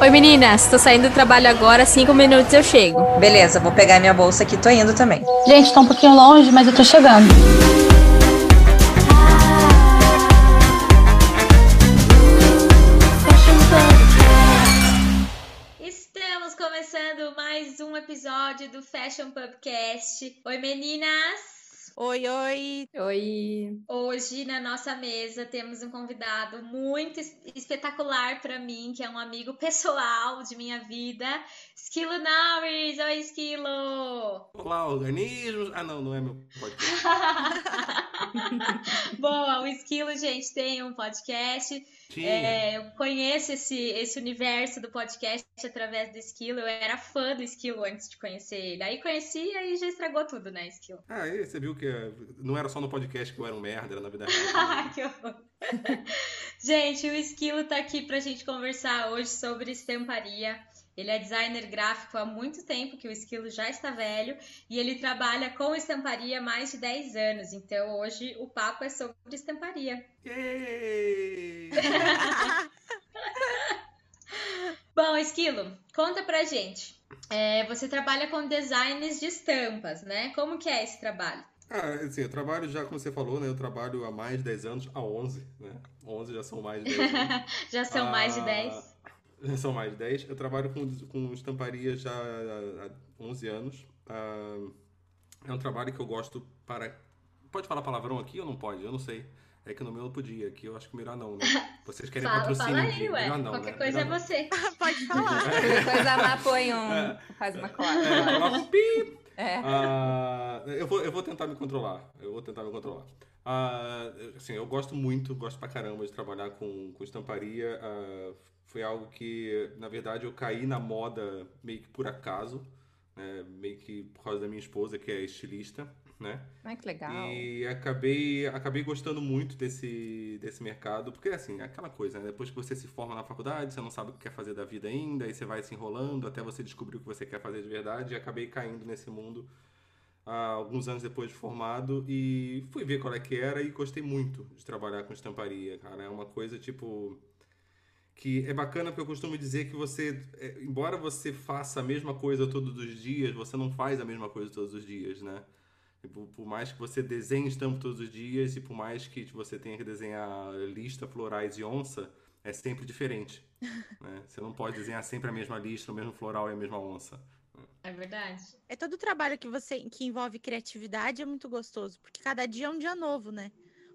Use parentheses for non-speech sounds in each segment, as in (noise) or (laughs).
Oi meninas, tô saindo do trabalho agora, cinco minutos eu chego. Beleza, vou pegar minha bolsa aqui, tô indo também. Gente, tá um pouquinho longe, mas eu tô chegando. Estamos começando mais um episódio do Fashion Pubcast. Oi meninas! Oi, oi. Oi. Hoje na nossa mesa temos um convidado muito espetacular para mim, que é um amigo pessoal de minha vida, Esquilo Norris. Oi, Esquilo. Olá, organismos. Ah, não, não é meu podcast. (laughs) Boa, o Esquilo, gente, tem um podcast é, eu conheço esse, esse universo do podcast através do Esquilo. Eu era fã do Esquilo antes de conhecer ele. Aí conheci e já estragou tudo, né, Esquilo? Ah, e você viu que não era só no podcast que eu era um merda, era na vida real. (laughs) que horror. (laughs) gente, o Esquilo tá aqui pra gente conversar hoje sobre estamparia. Ele é designer gráfico há muito tempo, que o Esquilo já está velho, e ele trabalha com estamparia há mais de 10 anos. Então hoje o papo é sobre estamparia. (laughs) Bom, Esquilo, conta pra gente. É, você trabalha com designs de estampas, né? Como que é esse trabalho? Ah, assim, eu trabalho já, como você falou, né? Eu trabalho há mais de 10 anos, há 11, né? 11 já são mais de 10 anos. (laughs) já são ah, mais de 10? (laughs) São mais de 10. Eu trabalho com, com estamparia já há 11 anos. Uh, é um trabalho que eu gosto para. Pode falar palavrão aqui ou não pode? Eu não sei. É que no meu não podia, aqui eu acho que melhor não, né? (laughs) Vocês querem fala, patrocínio? Fala aí, ué. Melhor não, Qualquer né? coisa melhor é você. (laughs) Pode falar. Qualquer coisa lá põe um. É. Faz uma clave. É, coloca um pi. É. Uh, eu, vou, eu vou tentar me controlar. Eu vou tentar me controlar. Uh, assim, eu gosto muito, gosto pra caramba de trabalhar com, com estamparia. Uh, foi algo que, na verdade, eu caí na moda meio que por acaso, né? meio que por causa da minha esposa, que é estilista, né? Ai, que legal. E acabei, acabei gostando muito desse, desse mercado, porque, assim, é aquela coisa, né? Depois que você se forma na faculdade, você não sabe o que quer fazer da vida ainda, aí você vai se enrolando até você descobrir o que você quer fazer de verdade, e acabei caindo nesse mundo há alguns anos depois de formado e fui ver qual é que era e gostei muito de trabalhar com estamparia, cara. É uma coisa, tipo que é bacana porque eu costumo dizer que você, é, embora você faça a mesma coisa todos os dias, você não faz a mesma coisa todos os dias, né? Por, por mais que você desenhe estampa todos os dias e por mais que você tenha que desenhar lista, florais e onça, é sempre diferente. (laughs) né? Você não pode desenhar sempre a mesma lista, o mesmo floral e a mesma onça. É verdade. É todo o trabalho que você que envolve criatividade é muito gostoso, porque cada dia é um dia novo, né?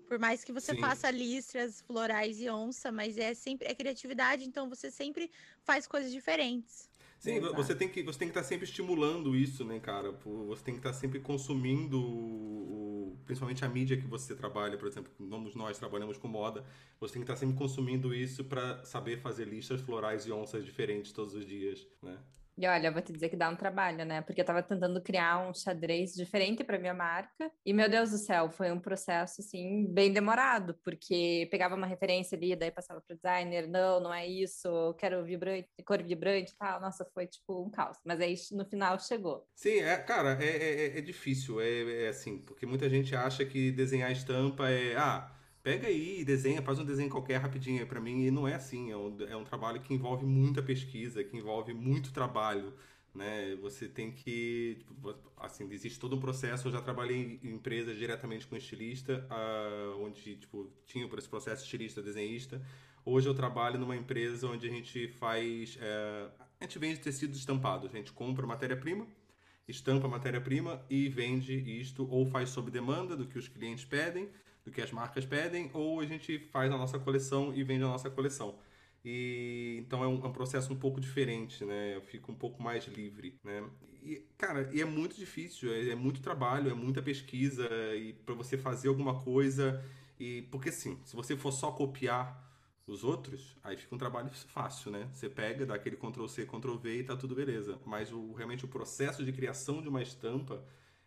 Por mais que você Sim. faça listras, florais e onça, mas é sempre é criatividade, então você sempre faz coisas diferentes. Sim, Exato. você tem que você tem que estar tá sempre estimulando isso, né, cara? Você tem que estar tá sempre consumindo, o, principalmente a mídia que você trabalha, por exemplo, vamos nós trabalhamos com moda, você tem que estar tá sempre consumindo isso para saber fazer listas florais e onças diferentes todos os dias, né? E olha, vou te dizer que dá um trabalho, né? Porque eu tava tentando criar um xadrez diferente para minha marca. E, meu Deus do céu, foi um processo, assim, bem demorado, porque pegava uma referência ali, daí passava pro designer, não, não é isso, quero vibrante, cor vibrante e tal. Nossa, foi tipo um caos. Mas aí no final chegou. Sim, é, cara, é, é, é difícil. É, é assim, porque muita gente acha que desenhar estampa é. Ah, pega aí, desenha, faz um desenho qualquer rapidinho para mim. E não é assim, é um, é um trabalho que envolve muita pesquisa, que envolve muito trabalho. Né? Você tem que. Tipo, assim, existe todo um processo. Eu já trabalhei em empresas diretamente com estilista, uh, onde tipo, tinha esse processo estilista, desenhista. Hoje eu trabalho numa empresa onde a gente faz. Uh, a gente vende tecidos estampados. A gente compra matéria-prima, estampa matéria-prima e vende isto, ou faz sob demanda do que os clientes pedem, do que as marcas pedem, ou a gente faz a nossa coleção e vende a nossa coleção. E então é um, é um, processo um pouco diferente, né? Eu fico um pouco mais livre, né? E, cara, e é muito difícil, é, é muito trabalho, é muita pesquisa e para você fazer alguma coisa e porque assim, se você for só copiar os outros, aí fica um trabalho fácil, né? Você pega, dá aquele Ctrl C, Ctrl V e tá tudo beleza. Mas o, realmente o processo de criação de uma estampa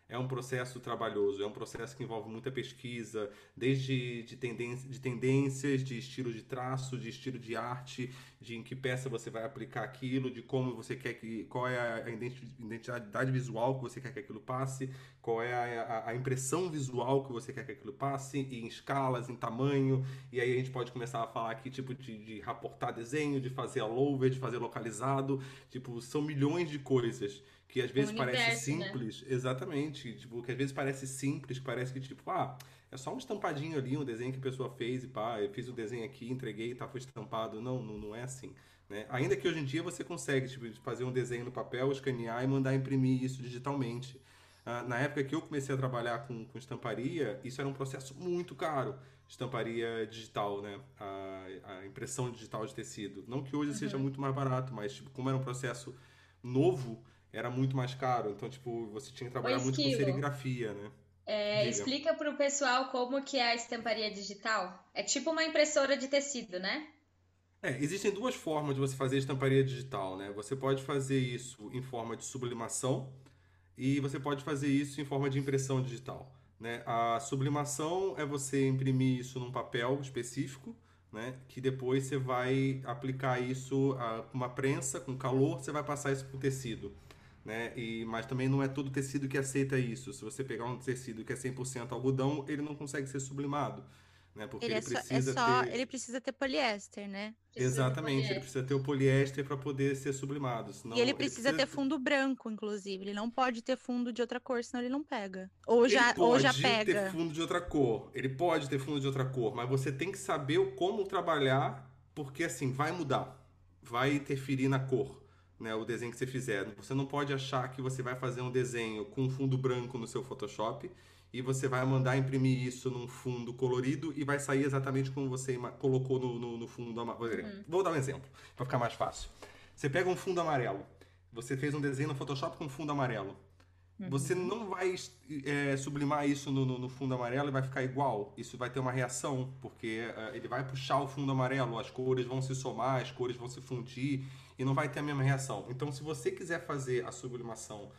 é um processo trabalhoso, é um processo que envolve muita pesquisa, desde de, tendência, de tendências, de estilo de traço, de estilo de arte, de em que peça você vai aplicar aquilo, de como você quer que. qual é a identidade visual que você quer que aquilo passe, qual é a, a impressão visual que você quer que aquilo passe, em escalas, em tamanho, e aí a gente pode começar a falar aqui, tipo, de, de raportar desenho, de fazer all over, de fazer localizado, tipo, são milhões de coisas que às vezes universo, parece né? simples, né? exatamente, tipo, que às vezes parece simples, parece que tipo, ah, é só um estampadinho ali, um desenho que a pessoa fez e pá, eu fiz o desenho aqui, entreguei e tá, foi estampado. Não, não, não é assim. Né? Ainda que hoje em dia você consegue tipo, fazer um desenho no papel, escanear e mandar imprimir isso digitalmente. Ah, na época que eu comecei a trabalhar com, com estamparia, isso era um processo muito caro. Estamparia digital, né? A, a impressão digital de tecido. Não que hoje uhum. seja muito mais barato, mas tipo, como era um processo novo, era muito mais caro. Então, tipo, você tinha que trabalhar muito com serigrafia, né? É, explica para o pessoal como que é a estamparia digital. É tipo uma impressora de tecido, né? É, existem duas formas de você fazer estamparia digital, né? Você pode fazer isso em forma de sublimação e você pode fazer isso em forma de impressão digital. Né? A sublimação é você imprimir isso num papel específico, né? Que depois você vai aplicar isso com uma prensa, com calor, você vai passar isso para o tecido né? E, mas também não é todo tecido que aceita isso. Se você pegar um tecido que é 100% algodão, ele não consegue ser sublimado. Né? Porque ele, ele é precisa só, é só, ter... ele precisa ter poliéster, né? Precisa Exatamente, ele precisa ter o poliéster para poder ser sublimado. Senão e ele precisa, ele precisa, ter fundo branco, inclusive. Ele não pode ter fundo de outra cor, senão ele não pega. Ou já, ou já pega. Ele pode ter fundo de outra cor. Ele pode ter fundo de outra cor, mas você tem que saber como trabalhar, porque assim, vai mudar. Vai interferir na cor né, o desenho que você fizer. Você não pode achar que você vai fazer um desenho com fundo branco no seu Photoshop e você vai mandar imprimir isso num fundo colorido e vai sair exatamente como você colocou no, no, no fundo amarelo. Uhum. Vou dar um exemplo, para ficar mais fácil. Você pega um fundo amarelo, você fez um desenho no Photoshop com fundo amarelo. Uhum. Você não vai é, sublimar isso no, no, no, fundo amarelo e vai ficar igual. Isso vai ter uma reação, porque uh, ele vai puxar o fundo amarelo, as cores vão se somar, as cores vão se fundir e não vai ter a mesma reação. Então, se você quiser fazer a sublimação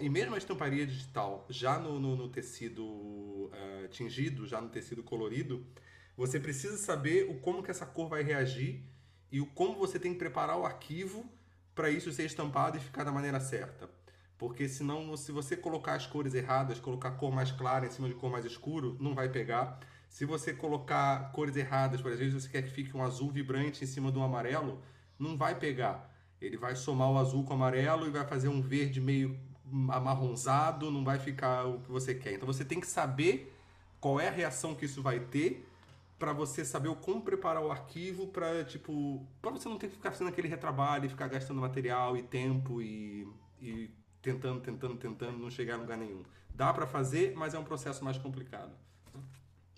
e mesmo a estamparia digital já no, no, no tecido uh, tingido, já no tecido colorido, você precisa saber o como que essa cor vai reagir e o como você tem que preparar o arquivo para isso ser estampado e ficar da maneira certa. Porque senão, se você colocar as cores erradas, colocar cor mais clara em cima de cor mais escuro, não vai pegar. Se você colocar cores erradas, por exemplo, você quer que fique um azul vibrante em cima um amarelo, não vai pegar. Ele vai somar o azul com o amarelo e vai fazer um verde meio amarronzado, não vai ficar o que você quer. Então você tem que saber qual é a reação que isso vai ter para você saber como preparar o arquivo para tipo para você não ter que ficar fazendo aquele retrabalho e ficar gastando material e tempo e, e tentando tentando tentando não chegar a lugar nenhum dá para fazer mas é um processo mais complicado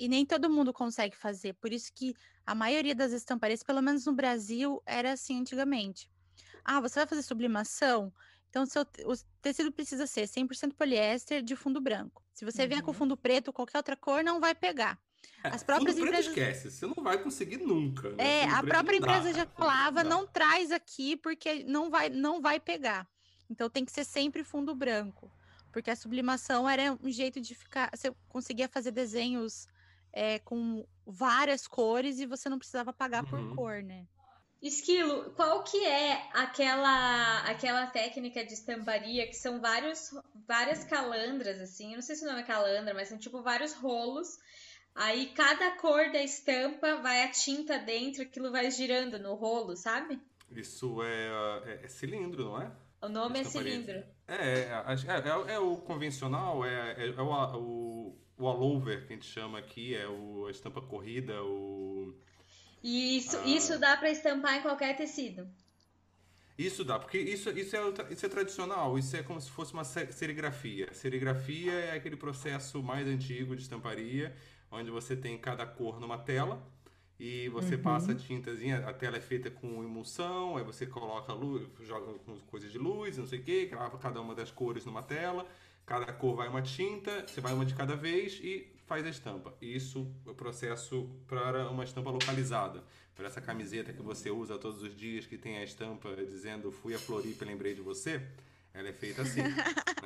e nem todo mundo consegue fazer por isso que a maioria das estamparias pelo menos no Brasil era assim antigamente ah você vai fazer sublimação então, seu, o tecido precisa ser 100% poliéster de fundo branco. Se você uhum. vier com uhum. fundo preto ou qualquer outra cor, não vai pegar. É, As próprias fundo empresas. esquece, você não vai conseguir nunca. Né? É, a própria empresa já falava, não traz aqui porque não vai, não vai pegar. Então tem que ser sempre fundo branco. Porque a sublimação era um jeito de ficar. Você conseguia fazer desenhos é, com várias cores e você não precisava pagar uhum. por cor, né? Esquilo, qual que é aquela aquela técnica de estamparia que são vários, várias calandras, assim, eu não sei se o nome é calandra, mas são tipo vários rolos. Aí cada cor da estampa vai a tinta dentro, aquilo vai girando no rolo, sabe? Isso é, é, é cilindro, não é? O nome é cilindro. É, é, é, é, o convencional, é, é, o, o, o all-over que a gente chama aqui, é o, a estampa corrida, o e isso, ah. isso dá para estampar em qualquer tecido. Isso dá, porque isso, isso, é, isso é tradicional, isso é como se fosse uma serigrafia. Serigrafia é aquele processo mais antigo de estamparia, onde você tem cada cor numa tela e você uhum. passa a tintazinha, a tela é feita com emulsão, aí você coloca luz, joga coisas de luz, não sei o que, grava cada uma das cores numa tela, cada cor vai uma tinta, você vai uma de cada vez e faz a estampa. Isso é o processo para uma estampa localizada. Para essa camiseta que você usa todos os dias, que tem a estampa dizendo fui a Floripa e lembrei de você. Ela é feita assim, né?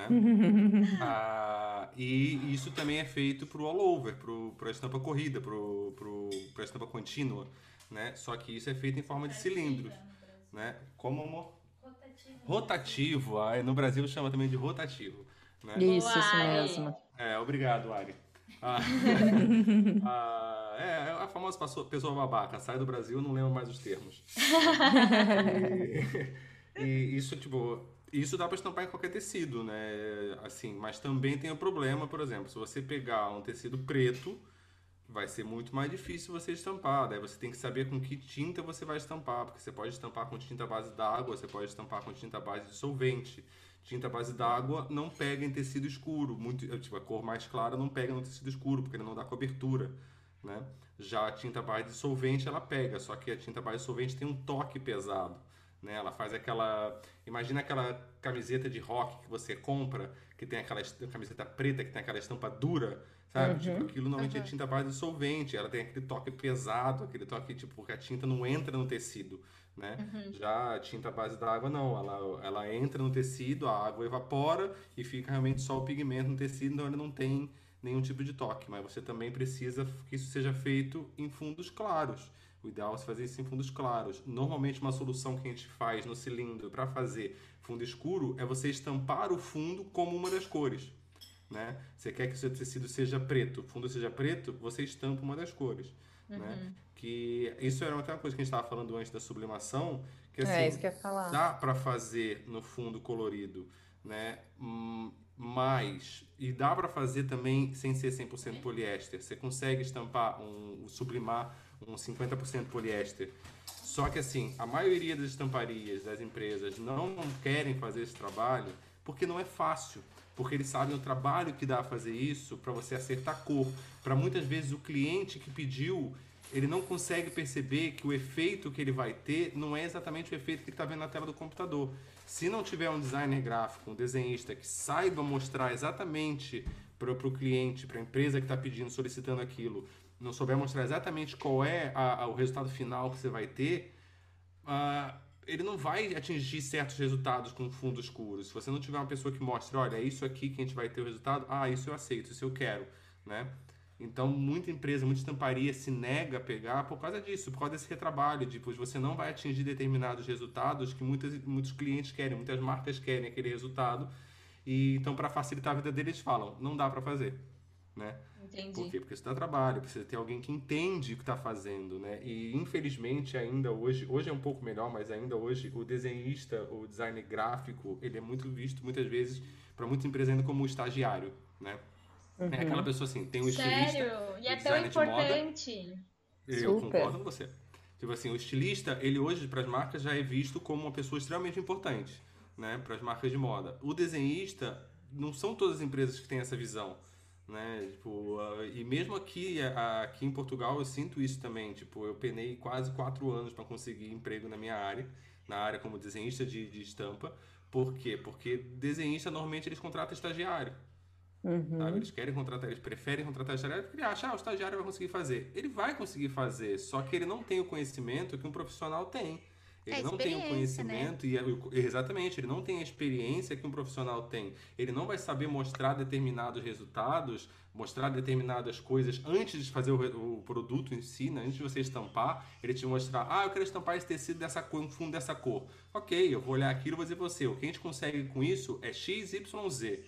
(laughs) ah, e isso também é feito para o all over, para a estampa corrida, para a estampa contínua, né? Só que isso é feito em forma de cilindros, né? Como amor? Rotativo. Rotativo, ah, no Brasil chama também de rotativo. Né? Isso, isso mesmo. É, obrigado, Ari. Ah, (laughs) ah, é, é, a famosa pessoa babaca, sai do Brasil não lembra mais os termos. (laughs) e, e isso, tipo, isso dá para estampar em qualquer tecido, né? Assim, mas também tem o problema, por exemplo, se você pegar um tecido preto, vai ser muito mais difícil você estampar. Daí você tem que saber com que tinta você vai estampar, porque você pode estampar com tinta base d'água, você pode estampar com tinta base de solvente. Tinta base d'água não pega em tecido escuro, muito, tipo, a cor mais clara não pega no tecido escuro, porque ele não dá cobertura, né? Já a tinta base de solvente ela pega, só que a tinta base de solvente tem um toque pesado. Né? Ela faz aquela. Imagina aquela camiseta de rock que você compra, que tem aquela camiseta preta, que tem aquela estampa dura, sabe? Uhum. Tipo, aquilo normalmente uhum. é tinta base de solvente, ela tem aquele toque pesado, aquele toque, tipo, porque a tinta não entra no tecido. Né? Uhum. Já a tinta base da água não, ela, ela entra no tecido, a água evapora e fica realmente só o pigmento no tecido, então ele não tem nenhum tipo de toque. Mas você também precisa que isso seja feito em fundos claros. O ideal é fazer isso em fundos claros. Normalmente, uma solução que a gente faz no cilindro para fazer fundo escuro é você estampar o fundo como uma das cores. Né? Você quer que o seu tecido seja preto, o fundo seja preto, você estampa uma das cores. Né? Uhum. Né? Que isso era até uma coisa que a gente estava falando antes da sublimação, que é, assim, é, isso que eu ia falar. dá para fazer no fundo colorido, né? Mas e dá para fazer também sem ser 100% poliéster. Você consegue estampar um sublimar um 50% poliéster. Só que assim, a maioria das estamparias, das empresas, não querem fazer esse trabalho porque não é fácil. Porque eles sabem o trabalho que dá a fazer isso para você acertar cor. Para muitas vezes o cliente que pediu, ele não consegue perceber que o efeito que ele vai ter não é exatamente o efeito que ele está vendo na tela do computador. Se não tiver um designer gráfico, um desenhista que saiba mostrar exatamente para o cliente, para a empresa que está pedindo, solicitando aquilo, não souber mostrar exatamente qual é a, a, o resultado final que você vai ter, uh, ele não vai atingir certos resultados com fundo escuro. Se você não tiver uma pessoa que mostre, olha, é isso aqui que a gente vai ter o resultado, ah, isso eu aceito, isso eu quero, né? Então, muita empresa, muita estamparia se nega a pegar por causa disso, por causa desse retrabalho, de você não vai atingir determinados resultados que muitas, muitos clientes querem, muitas marcas querem aquele resultado. E então, para facilitar a vida deles, falam, não dá para fazer, né? Entendi. Por quê? Porque isso dá trabalho, precisa ter alguém que entende o que está fazendo, né? E infelizmente ainda hoje, hoje é um pouco melhor, mas ainda hoje o desenhista, o designer gráfico, ele é muito visto muitas vezes para muita empresa ainda como estagiário, né? Uhum. É aquela pessoa assim, tem um estilista. Sério? E é tão importante. Eu Super. concordo com você. Tipo assim, o estilista, ele hoje para as marcas já é visto como uma pessoa extremamente importante, né, para as marcas de moda. O desenhista, não são todas as empresas que têm essa visão né? Tipo, uh, e mesmo aqui, aqui em Portugal eu sinto isso também. Tipo, eu penei quase quatro anos para conseguir emprego na minha área, na área como desenhista de, de estampa. Por quê? Porque desenhista normalmente eles contratam estagiário. Uhum. Eles querem contratar, eles preferem contratar estagiário porque ele acha, ah, o estagiário vai conseguir fazer. Ele vai conseguir fazer, só que ele não tem o conhecimento que um profissional tem. Ele é não tem o né? conhecimento né? e exatamente, ele não tem a experiência que um profissional tem. Ele não vai saber mostrar determinados resultados, mostrar determinadas coisas antes de fazer o, o produto em si, né? antes de você estampar, ele te mostrar, ah, eu quero estampar esse tecido dessa cor, um fundo dessa cor. Ok, eu vou olhar aquilo e vou dizer para você, o que a gente consegue com isso é X, Y, Z.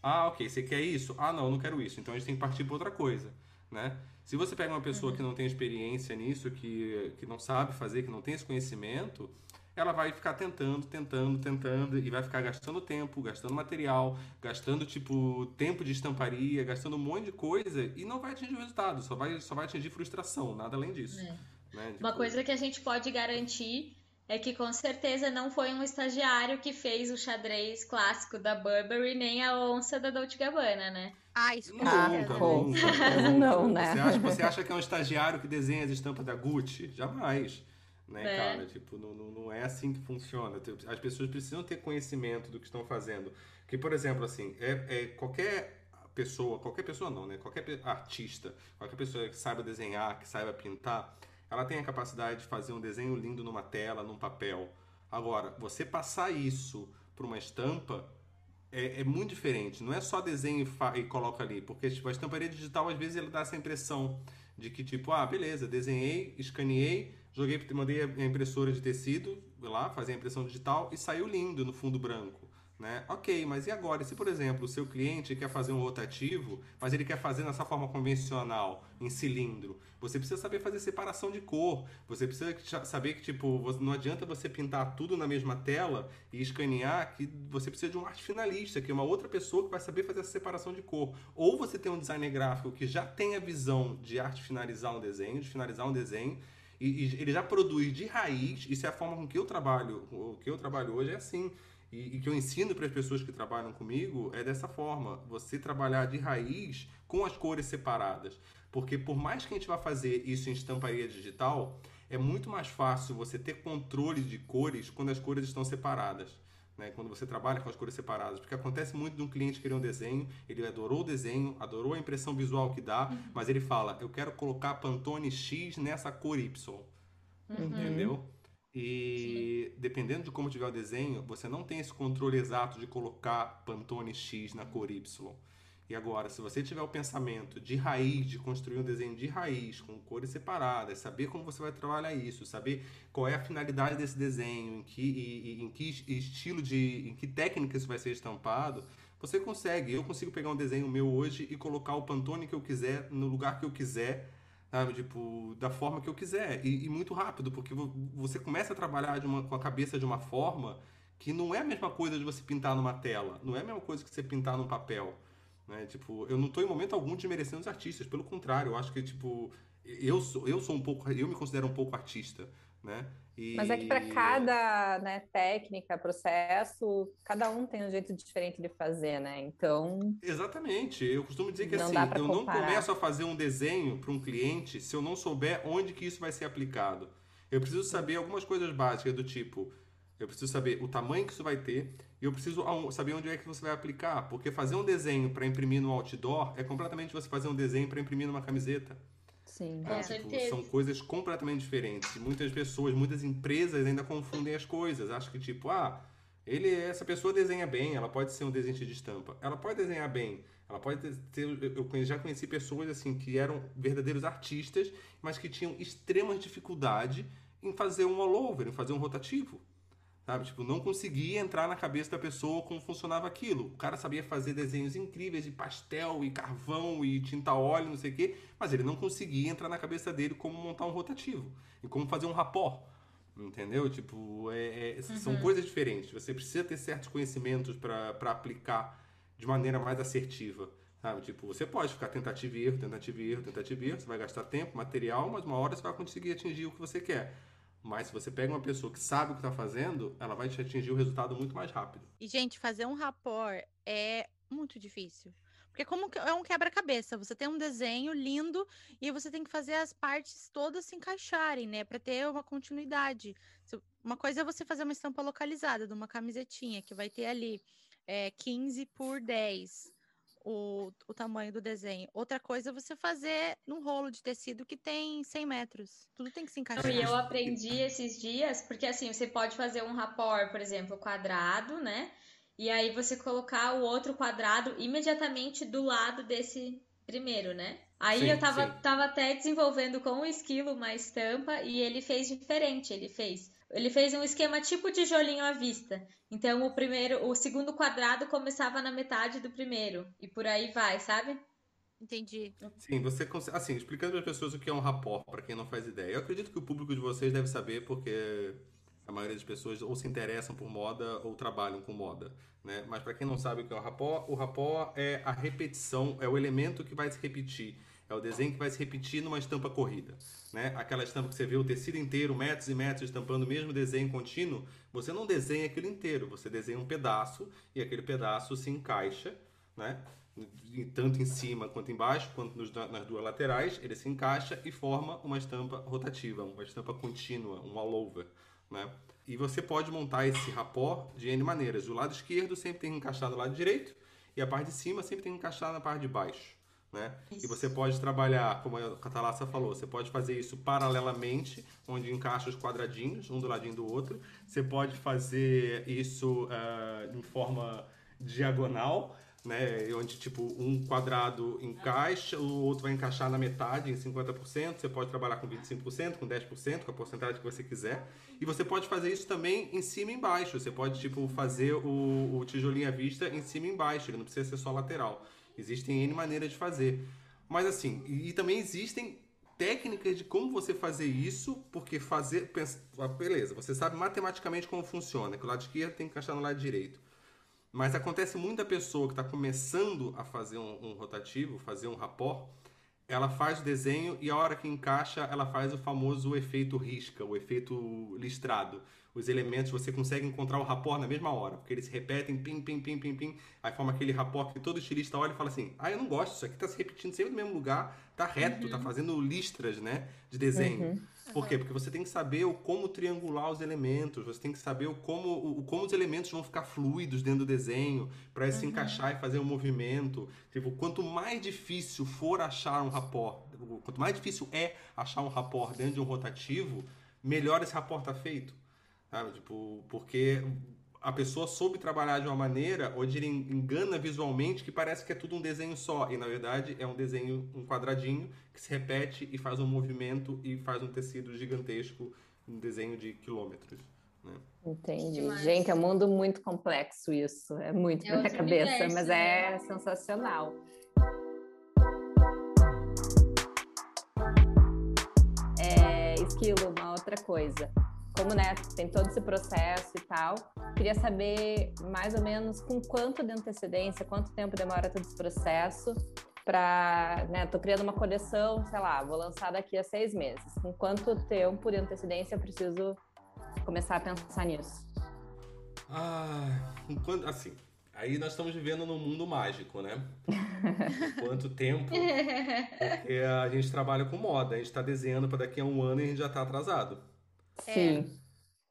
Ah, ok, você quer isso? Ah, não, eu não quero isso. Então a gente tem que partir para outra coisa, né? Se você pega uma pessoa uhum. que não tem experiência nisso, que, que não sabe fazer, que não tem esse conhecimento, ela vai ficar tentando, tentando, tentando e vai ficar gastando tempo, gastando material, gastando tipo tempo de estamparia, gastando um monte de coisa e não vai atingir o resultado, só vai, só vai atingir frustração, nada além disso. É. Né? Tipo... Uma coisa que a gente pode garantir é que com certeza não foi um estagiário que fez o xadrez clássico da Burberry nem a onça da Dolce Gabbana, né? Ah, isso com ah, certeza. (laughs) Não, né? Você acha, você acha que é um estagiário que desenha as estampas da Gucci? Jamais. Né, é. cara? Tipo, não, não é assim que funciona. As pessoas precisam ter conhecimento do que estão fazendo. Que, por exemplo, assim, é, é qualquer pessoa, qualquer pessoa não, né? Qualquer artista, qualquer pessoa que saiba desenhar, que saiba pintar, ela tem a capacidade de fazer um desenho lindo numa tela, num papel. Agora, você passar isso para uma estampa é, é, muito diferente. Não é só desenho e, e, coloca ali, porque tipo, a estamparia digital às vezes ele dá essa impressão de que tipo, ah, beleza, desenhei, escaneei, joguei, mandei a impressora de tecido lá, fazer a impressão digital e saiu lindo no fundo branco. Né? Ok, mas e agora? Se, por exemplo, o seu cliente quer fazer um rotativo, mas ele quer fazer nessa forma convencional, em cilindro, você precisa saber fazer separação de cor. Você precisa saber que, tipo, não adianta você pintar tudo na mesma tela e escanear, que você precisa de um arte finalista, que é uma outra pessoa que vai saber fazer essa separação de cor. Ou você tem um designer gráfico que já tem a visão de arte finalizar um desenho, de finalizar um desenho, e, e ele já produz de raiz, isso é a forma com que eu trabalho, o que eu trabalho hoje é assim e, e que eu ensino para as pessoas que trabalham comigo é dessa forma: você trabalhar de raiz com as cores separadas. Porque por mais que a gente vá fazer isso em estamparia digital, é muito mais fácil você ter controle de cores quando as cores estão separadas. Né, quando você trabalha com as cores separadas. Porque acontece muito de um cliente querer um desenho, ele adorou o desenho, adorou a impressão visual que dá, uhum. mas ele fala: Eu quero colocar Pantone X nessa cor Y. Uhum. Entendeu? E Sim. dependendo de como tiver o desenho, você não tem esse controle exato de colocar Pantone X na cor Y. E agora, se você tiver o pensamento de raiz, de construir um desenho de raiz, com cores separadas, saber como você vai trabalhar isso, saber qual é a finalidade desse desenho, em que, e, em que estilo de. em que técnica isso vai ser estampado, você consegue. Eu consigo pegar um desenho meu hoje e colocar o Pantone que eu quiser, no lugar que eu quiser, sabe? Tipo, da forma que eu quiser. E, e muito rápido, porque você começa a trabalhar uma, com a cabeça de uma forma que não é a mesma coisa de você pintar numa tela, não é a mesma coisa que você pintar num papel. Né? Tipo, eu não estou em momento algum desmerecendo os artistas, pelo contrário, eu acho que, tipo, eu sou, eu sou um pouco, eu me considero um pouco artista, né? E... Mas é que para cada né, técnica, processo, cada um tem um jeito diferente de fazer, né? Então. Exatamente. Eu costumo dizer que assim, eu não começo a fazer um desenho para um cliente se eu não souber onde que isso vai ser aplicado. Eu preciso saber algumas coisas básicas do tipo. Eu preciso saber o tamanho que isso vai ter e eu preciso saber onde é que você vai aplicar. Porque fazer um desenho para imprimir no outdoor é completamente você fazer um desenho para imprimir numa camiseta. Sim. É, tipo, são coisas completamente diferentes. Muitas pessoas, muitas empresas ainda confundem as coisas. Acham que, tipo, ah, ele, essa pessoa desenha bem, ela pode ser um desenho de estampa. Ela pode desenhar bem, ela pode ter. Eu já conheci pessoas assim que eram verdadeiros artistas, mas que tinham extrema dificuldade em fazer um all-over, em fazer um rotativo. Sabe? Tipo, não conseguia entrar na cabeça da pessoa como funcionava aquilo. O cara sabia fazer desenhos incríveis de pastel e carvão e tinta óleo, não sei o quê, mas ele não conseguia entrar na cabeça dele como montar um rotativo e como fazer um rapó. Entendeu? Tipo, é, é, são uhum. coisas diferentes. Você precisa ter certos conhecimentos para aplicar de maneira mais assertiva. Sabe? Tipo, você pode ficar tentativa e erro, tentativa e erro, tentativa e erro. Você vai gastar tempo, material, mas uma hora você vai conseguir atingir o que você quer. Mas se você pega uma pessoa que sabe o que está fazendo, ela vai te atingir o resultado muito mais rápido. E, gente, fazer um rapport é muito difícil. Porque como é um quebra-cabeça, você tem um desenho lindo e você tem que fazer as partes todas se encaixarem, né, para ter uma continuidade. Uma coisa é você fazer uma estampa localizada de uma camisetinha que vai ter ali é, 15 por 10 o, o tamanho do desenho. Outra coisa é você fazer num rolo de tecido que tem 100 metros. Tudo tem que se encaixar. E eu aprendi esses dias, porque assim, você pode fazer um rapport, por exemplo, quadrado, né? E aí você colocar o outro quadrado imediatamente do lado desse primeiro, né? Aí sim, eu tava, tava até desenvolvendo com o esquilo uma estampa e ele fez diferente. Ele fez ele fez um esquema tipo de jolinho à vista. Então o primeiro, o segundo quadrado começava na metade do primeiro e por aí vai, sabe? Entendi. Sim, você assim, explicando para as pessoas o que é um rapport, para quem não faz ideia. Eu acredito que o público de vocês deve saber porque a maioria das pessoas ou se interessam por moda ou trabalham com moda, né? Mas para quem não sabe o que é o rapport, o rapport é a repetição, é o elemento que vai se repetir é o desenho que vai se repetir numa estampa corrida. Né? Aquela estampa que você vê o tecido inteiro, metros e metros, estampando o mesmo desenho contínuo, você não desenha aquilo inteiro, você desenha um pedaço e aquele pedaço se encaixa, né? tanto em cima quanto embaixo, quanto nos, nas duas laterais, ele se encaixa e forma uma estampa rotativa, uma estampa contínua, um all over. Né? E você pode montar esse rapó de N maneiras. O lado esquerdo sempre tem que encaixar do lado direito e a parte de cima sempre tem que encaixar na parte de baixo. Né? E você pode trabalhar, como a Catalassa falou, você pode fazer isso paralelamente, onde encaixa os quadradinhos, um do ladinho do outro. Você pode fazer isso uh, em forma diagonal, né? Onde, tipo, um quadrado encaixa, o outro vai encaixar na metade, em 50%. Você pode trabalhar com 25%, com 10%, com a porcentagem que você quiser. E você pode fazer isso também em cima e embaixo. Você pode, tipo, fazer o, o tijolinho à vista em cima e embaixo. Ele não precisa ser só lateral. Existem N maneiras de fazer. Mas, assim, e, e também existem técnicas de como você fazer isso, porque fazer. Pensa, ah, beleza, você sabe matematicamente como funciona, que o lado esquerdo tem que encaixar no lado direito. Mas acontece muito da pessoa que está começando a fazer um, um, rotativo, fazer um rapport, ela faz o desenho e a hora que encaixa, ela faz o famoso efeito risca, o efeito listrado. Os elementos você consegue encontrar o rapport na mesma hora, porque eles se repetem, pim, pim, pim, pim, pim. Aí forma aquele rapport que todo estilista olha e fala assim: ah, eu não gosto, isso aqui está se repetindo sempre no mesmo lugar, tá reto, uhum. tá fazendo listras, né, de desenho. Uhum. Por quê? Porque você tem que saber o como triangular os elementos, você tem que saber o como, o, como os elementos vão ficar fluidos dentro do desenho, para uhum. se encaixar e fazer um movimento. Tipo, quanto mais difícil for achar um rapport, quanto mais difícil é achar um rapport dentro de um rotativo, melhor esse rapport tá feito. Sabe? Tipo, porque a pessoa soube trabalhar de uma maneira onde ele engana visualmente que parece que é tudo um desenho só. E na verdade é um desenho, um quadradinho que se repete e faz um movimento e faz um tecido gigantesco, um desenho de quilômetros. Né? Entendi. Demais. Gente, é um mundo muito complexo isso. É muito é na cabeça, universo, mas é né? sensacional. É, esquilo, uma outra coisa como né, tem todo esse processo e tal, queria saber mais ou menos com quanto de antecedência, quanto tempo demora todo esse processo para, né, tô criando uma coleção, sei lá, vou lançar daqui a seis meses. Com quanto tempo de antecedência eu preciso começar a pensar nisso? Ah, enquanto, assim, aí nós estamos vivendo num mundo mágico, né? (laughs) Quanto tempo? Porque a gente trabalha com moda, a gente está desenhando para daqui a um ano e a gente já está atrasado. Sim.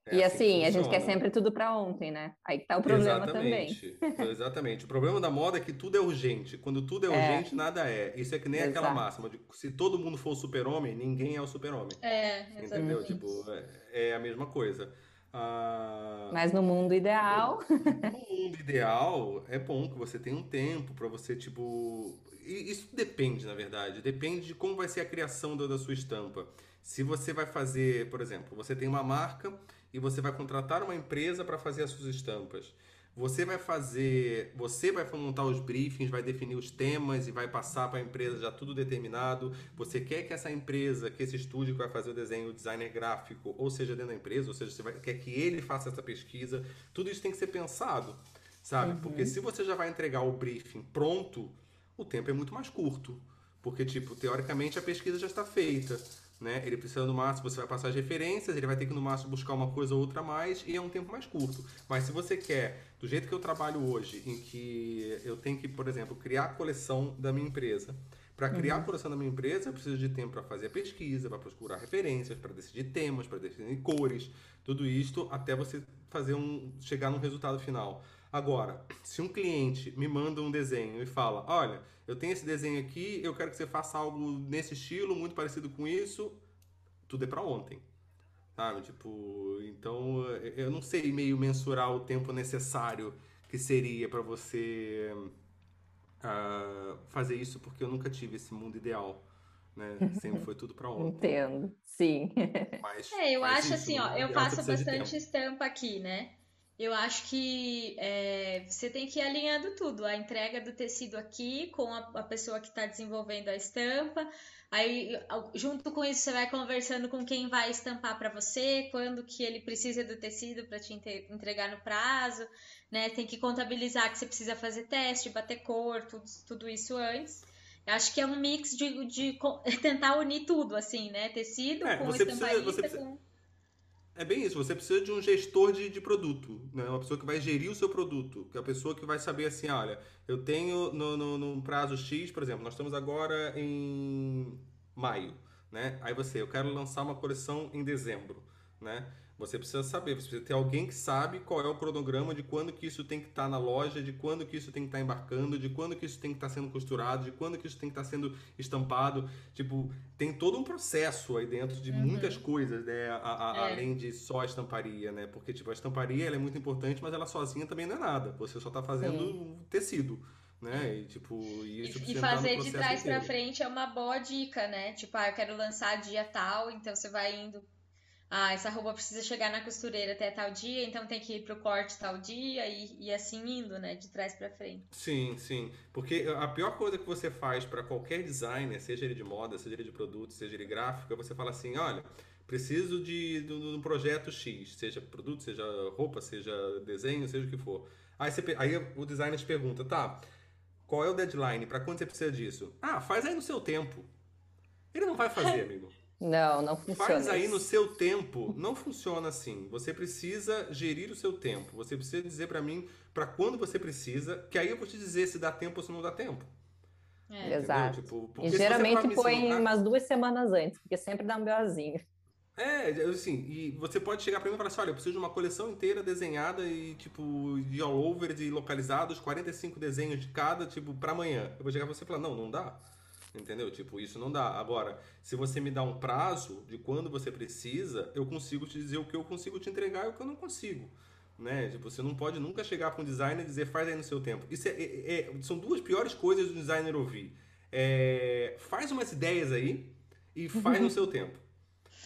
É. e assim, assim a gente quer sempre tudo para ontem, né? Aí que tá o problema Exatamente. também. (laughs) Exatamente. O problema da moda é que tudo é urgente. Quando tudo é, é. urgente, nada é. Isso é que nem Exato. aquela máxima de se todo mundo for super-homem, ninguém é o super-homem. É, exatamente. Entendeu? Tipo, é, é a mesma coisa. Ah, Mas no mundo ideal. (laughs) No mundo ideal, é bom que você tenha um tempo para você, tipo. Isso depende, na verdade. Depende de como vai ser a criação da, da sua estampa. Se você vai fazer, por exemplo, você tem uma marca e você vai contratar uma empresa para fazer as suas estampas. Você vai fazer, você vai montar os briefings, vai definir os temas e vai passar para a empresa já tudo determinado. Você quer que essa empresa, que esse estúdio que vai fazer o desenho, o designer gráfico, ou seja, dentro da empresa, ou seja, você vai, quer que ele faça essa pesquisa. Tudo isso tem que ser pensado, sabe? Uhum. Porque se você já vai entregar o briefing pronto, o tempo é muito mais curto. Porque, tipo, teoricamente a pesquisa já está feita né? Ele precisa no máximo, você vai passar as referências, ele vai ter que no máximo buscar uma coisa ou outra a mais e é um tempo mais curto. Mas se você quer, do jeito que eu trabalho hoje, em que eu tenho que, por exemplo, criar a coleção da minha empresa. Para criar uhum. a coleção da minha empresa, eu preciso de tempo para fazer a pesquisa, para procurar referências, para decidir temas, para definir cores, tudo isto até você fazer um chegar num resultado final. Agora, se um cliente me manda um desenho e fala: Olha, eu tenho esse desenho aqui, eu quero que você faça algo nesse estilo, muito parecido com isso, tudo é para ontem. Sabe? Tipo, então eu não sei meio mensurar o tempo necessário que seria para você uh, fazer isso, porque eu nunca tive esse mundo ideal. Né? (laughs) Sempre foi tudo para ontem. Entendo, sim. Mas, é, eu acho assim, ó, eu faço bastante estampa aqui, né? Eu acho que é, você tem que ir alinhando tudo, a entrega do tecido aqui com a, a pessoa que está desenvolvendo a estampa. Aí, junto com isso, você vai conversando com quem vai estampar para você, quando que ele precisa do tecido para te entregar no prazo, né? Tem que contabilizar que você precisa fazer teste, bater cor, tudo, tudo isso antes. Eu acho que é um mix de, de, de (laughs) tentar unir tudo, assim, né? Tecido é, com estamparista, precisa, com... É bem isso, você precisa de um gestor de, de produto, né? uma pessoa que vai gerir o seu produto, que é a pessoa que vai saber assim, olha, eu tenho no, no, no prazo X, por exemplo, nós estamos agora em maio, né? Aí você, eu quero lançar uma coleção em dezembro, né? Você precisa saber, você precisa ter alguém que sabe qual é o cronograma de quando que isso tem que estar tá na loja, de quando que isso tem que estar tá embarcando, de quando que isso tem que estar tá sendo costurado, de quando que isso tem que estar tá sendo estampado. Tipo, tem todo um processo aí dentro de uhum. muitas coisas, né? A, a, é. Além de só a estamparia, né? Porque, tipo, a estamparia ela é muito importante, mas ela sozinha também não é nada. Você só está fazendo Sim. tecido né? E, tipo, e, e fazer de trás para frente é uma boa dica, né? Tipo, ah, eu quero lançar dia tal, então você vai indo ah, essa roupa precisa chegar na costureira até tal dia, então tem que ir pro corte tal dia e, e assim indo, né, de trás para frente. Sim, sim, porque a pior coisa que você faz para qualquer designer, seja ele de moda, seja ele de produto, seja ele gráfico, é você fala assim, olha, preciso de, de, de um projeto X, seja produto, seja roupa, seja desenho, seja o que for. Aí, você, aí o designer te pergunta, tá, qual é o deadline? Para quando você precisa disso? Ah, faz aí no seu tempo. Ele não vai fazer, (laughs) amigo. Não, não funciona. Faz aí no seu tempo. Não funciona assim. Você precisa gerir o seu tempo. Você precisa dizer para mim para quando você precisa, que aí eu vou te dizer se dá tempo ou se não dá tempo. É. Exato. Tipo, e geralmente põe umas duas semanas antes, porque sempre dá um BOzinho. É, assim, e você pode chegar para mim e falar assim, olha, eu preciso de uma coleção inteira desenhada e, tipo, de all over, de localizados, 45 desenhos de cada, tipo, para amanhã. Eu vou chegar pra você e falar, não, não dá. Entendeu? Tipo, isso não dá. Agora, se você me dá um prazo de quando você precisa, eu consigo te dizer o que eu consigo te entregar e o que eu não consigo. Né? Tipo, você não pode nunca chegar para um designer e dizer faz aí no seu tempo. Isso é, é, é, são duas piores coisas do designer ouvir. É, faz umas ideias aí e faz no (laughs) seu tempo. (laughs)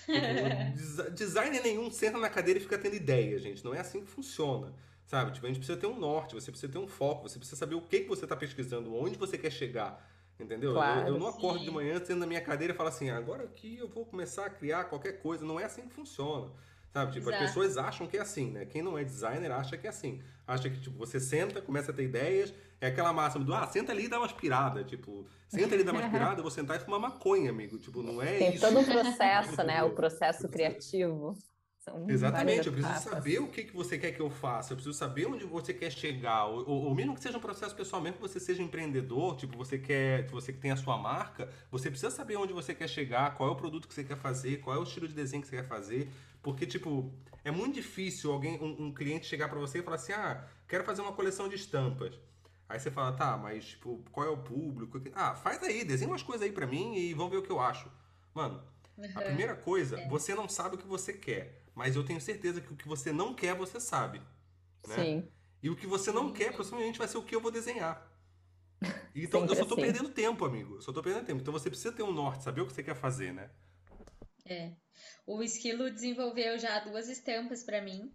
Tipo, designer nenhum senta na cadeira e fica tendo ideia, gente. Não é assim que funciona. Sabe? Tipo, a gente precisa ter um norte, você precisa ter um foco, você precisa saber o que, que você está pesquisando, onde você quer chegar. Entendeu? Claro, eu, eu, não acordo sim. de manhã sendo na minha cadeira e falo assim, agora aqui eu vou começar a criar qualquer coisa. Não é assim que funciona. Sabe? Tipo, Exato. as pessoas acham que é assim, né? Quem não é designer acha que é assim. Acha que, tipo, você senta, começa a ter ideias, é aquela máxima do, ah, senta ali e dá uma aspirada. Tipo, senta ali e dá uma aspirada, eu vou sentar e fumar maconha, amigo. Tipo, não é Tem isso. Tem todo um processo, (laughs) né? O processo criativo. São Exatamente, eu preciso saber o que, que você quer que eu faça, eu preciso saber onde você quer chegar, ou, ou, mesmo que seja um processo pessoal, mesmo que você seja empreendedor, tipo, você quer, você que tem a sua marca, você precisa saber onde você quer chegar, qual é o produto que você quer fazer, qual é o estilo de desenho que você quer fazer, porque, tipo, é muito difícil alguém, um, um cliente chegar para você e falar assim, ah, quero fazer uma coleção de estampas. Aí você fala, tá, mas, tipo, qual é o público? Ah, faz aí, desenha umas coisas aí para mim e vamos ver o que eu acho. Mano, a uhum. primeira coisa, é. você não sabe o que você quer mas eu tenho certeza que o que você não quer, você sabe. Né? Sim. E o que você não quer, provavelmente vai ser o que eu vou desenhar. Então, Sempre eu só tô assim. perdendo tempo, amigo. Eu só tô perdendo tempo. Então, você precisa ter um norte, saber o que você quer fazer, né? É. O Esquilo desenvolveu já duas estampas para mim.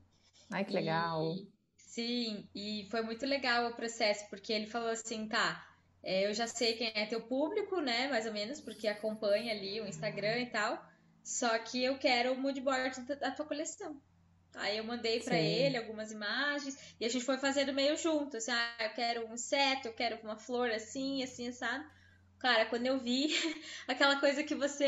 Ai, que legal. E, sim, e foi muito legal o processo, porque ele falou assim, tá, é, eu já sei quem é teu público, né, mais ou menos, porque acompanha ali o Instagram e tal. Só que eu quero o moodboard da tua coleção. Aí eu mandei para ele algumas imagens e a gente foi fazendo meio junto, assim, ah, eu quero um inseto, eu quero uma flor assim, assim, sabe? Cara, quando eu vi (laughs) aquela coisa que você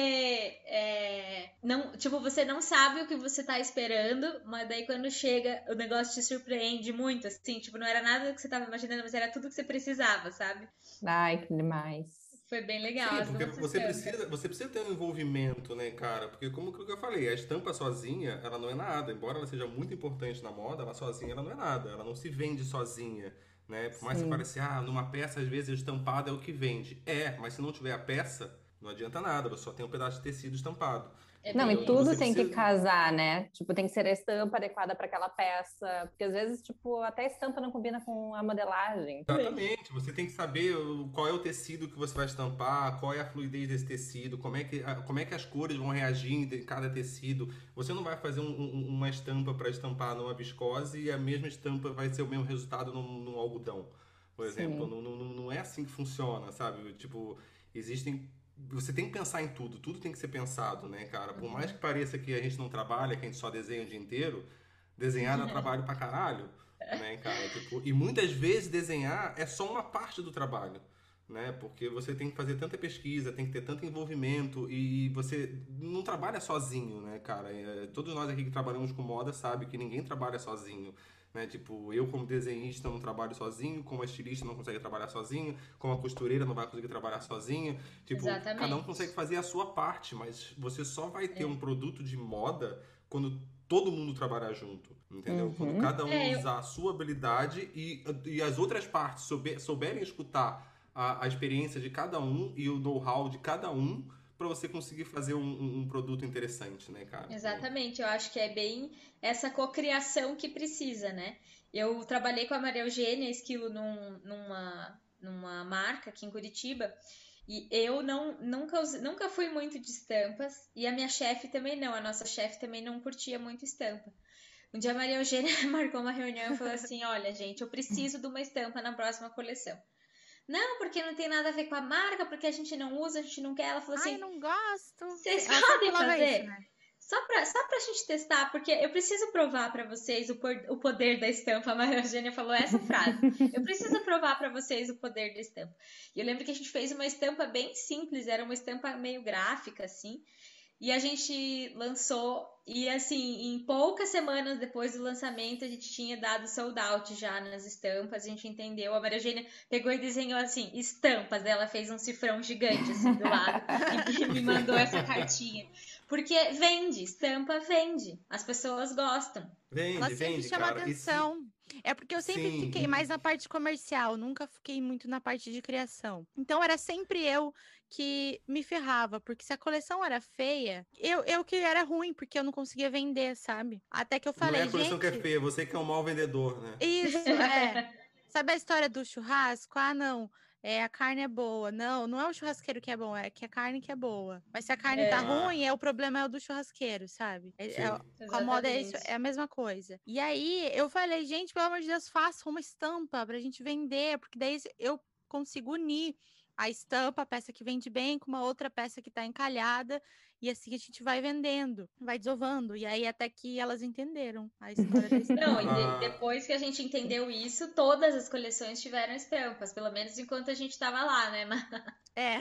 é, não, tipo, você não sabe o que você tá esperando, mas daí quando chega, o negócio te surpreende muito, assim, tipo, não era nada que você tava imaginando, mas era tudo que você precisava, sabe? Ai, que demais. Foi bem legal. Sim, porque você precisa, você precisa ter um envolvimento, né, cara? Porque como que eu falei, a estampa sozinha, ela não é nada. Embora ela seja muito importante na moda, ela sozinha ela não é nada. Ela não se vende sozinha. Né? Por mais Sim. que pareça, ah, numa peça, às vezes, estampado é o que vende. É, mas se não tiver a peça, não adianta nada, você só tem um pedaço de tecido estampado. É não, e tudo tem precisa... que casar, né? Tipo, tem que ser a estampa adequada para aquela peça, porque às vezes, tipo, até a estampa não combina com a modelagem. Exatamente, você tem que saber qual é o tecido que você vai estampar, qual é a fluidez desse tecido, como é que, como é que as cores vão reagir em cada tecido. Você não vai fazer um, um, uma estampa para estampar numa viscose e a mesma estampa vai ser o mesmo resultado num, num algodão, por exemplo. Não, não, não é assim que funciona, sabe? Tipo, existem você tem que pensar em tudo, tudo tem que ser pensado, né, cara? Por mais que pareça que a gente não trabalha, que a gente só desenha o dia inteiro, desenhar dá (laughs) trabalho pra caralho, né, cara? Tipo, e muitas vezes desenhar é só uma parte do trabalho, né? Porque você tem que fazer tanta pesquisa, tem que ter tanto envolvimento e você não trabalha sozinho, né, cara? É, todos nós aqui que trabalhamos com moda sabe que ninguém trabalha sozinho. Né? Tipo, eu como desenhista não trabalho sozinho, como estilista não consegue trabalhar sozinho, como a costureira não vai conseguir trabalhar sozinho. Tipo, Exatamente. cada um consegue fazer a sua parte, mas você só vai ter é. um produto de moda quando todo mundo trabalhar junto, entendeu? Uhum. Quando cada um É, eu- usar a sua habilidade e, e as outras partes souber- souberem escutar a, a experiência de cada um e o know-how de cada um para você conseguir fazer um, um- produto interessante, né, cara? Exatamente, eu acho que é bem essa cocriação que precisa, né? Eu trabalhei com a Maria Eugênia Esquilo num- numa, numa marca aqui em Curitiba e eu não, nunca, nunca fui muito de estampas e a minha chefe também não, a nossa chefe também não curtia muito estampa. Um dia a Maria Eugênia (laughs) marcou uma reunião e falou assim: Olha, gente, eu preciso de uma estampa na próxima coleção. Não, porque não tem nada a ver com a marca, porque a gente não usa, a gente não quer. Ela falou Ai, assim: não gosto. Vocês podem fazer? isso, né? Só pra, só pra gente testar, porque eu preciso provar pra vocês o, por- o poder da estampa. A Maria Eugênia falou essa frase. Eu preciso provar pra vocês o poder da estampa. E eu lembro que a gente fez uma estampa bem simples, era uma estampa meio gráfica, assim. E a gente lançou, e assim, em poucas semanas depois do lançamento, a gente tinha dado sold out já nas estampas, a gente entendeu. A Maria Eugênia pegou e desenhou assim, estampas. Ela fez um cifrão gigante assim do lado (laughs) e me mandou essa cartinha. Porque vende, estampa vende. As pessoas gostam. Vende, Ela sempre vende, chama cara. Atenção. É porque eu sempre Sim. fiquei mais na parte comercial, nunca fiquei muito na parte de criação. Então era sempre eu que me ferrava, porque se a coleção era feia, eu, eu que era ruim, porque eu não conseguia vender, sabe? Até que eu falei, não é a coleção gente. que é feia, você que é um mau vendedor, né? Isso, é. (laughs) Sabe a história do churrasco? Ah, não. É, a carne é boa. Não, não é o churrasqueiro que é bom, é que a carne que é boa. Mas se a carne tá É. ruim, é o problema é o do churrasqueiro, sabe? É- é- com a moda é, isso, é a mesma coisa. E aí eu falei, gente, pelo amor de Deus, faça uma estampa pra gente vender, porque daí eu consigo unir a estampa, a peça que vende bem, com uma outra peça que tá encalhada, e assim a gente vai vendendo, vai desovando. E aí até que elas entenderam a (laughs) história da estampa. Não, e de- Ah. depois que a gente entendeu isso, todas as coleções tiveram estampas, pelo menos enquanto a gente tava lá, né? É.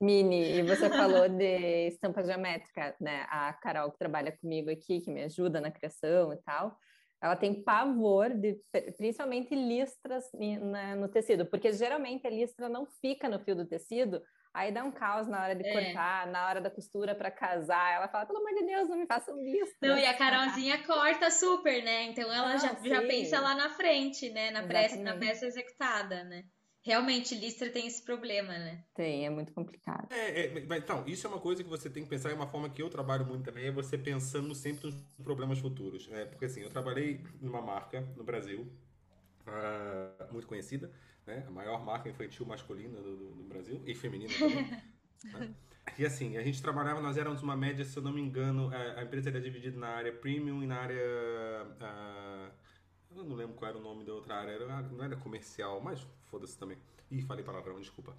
Mini, e você (laughs) falou de estampa geométrica, né? A Carol que trabalha comigo aqui, que me ajuda na criação e tal, ela tem pavor de, principalmente listras no tecido, porque geralmente a listra não fica no fio do tecido, aí dá um caos na hora de É. cortar, na hora da costura para casar. Ela fala, pelo amor de Deus, não me façam listra. Não, e a Carolzinha corta super, né? Então ela Não, já, já pensa lá na frente, né? Na peça, na peça executada, né? Realmente, listra tem esse problema, né? Tem, é muito complicado. É, é, mas, então, isso é uma coisa que você tem que pensar, é uma forma que eu trabalho muito também, é você pensando sempre nos problemas futuros. né? porque assim, eu trabalhei numa marca no Brasil, ah, muito conhecida, né? A maior marca infantil masculina do, do- do Brasil, e feminina também. né? (laughs) E assim, a gente trabalhava, nós éramos uma média, se eu não me engano, a, a empresa era dividida na área premium e na área. ah, eu não lembro qual era o nome da outra área, era, não era comercial, mas foda-se também. Ih, falei palavrão, desculpa.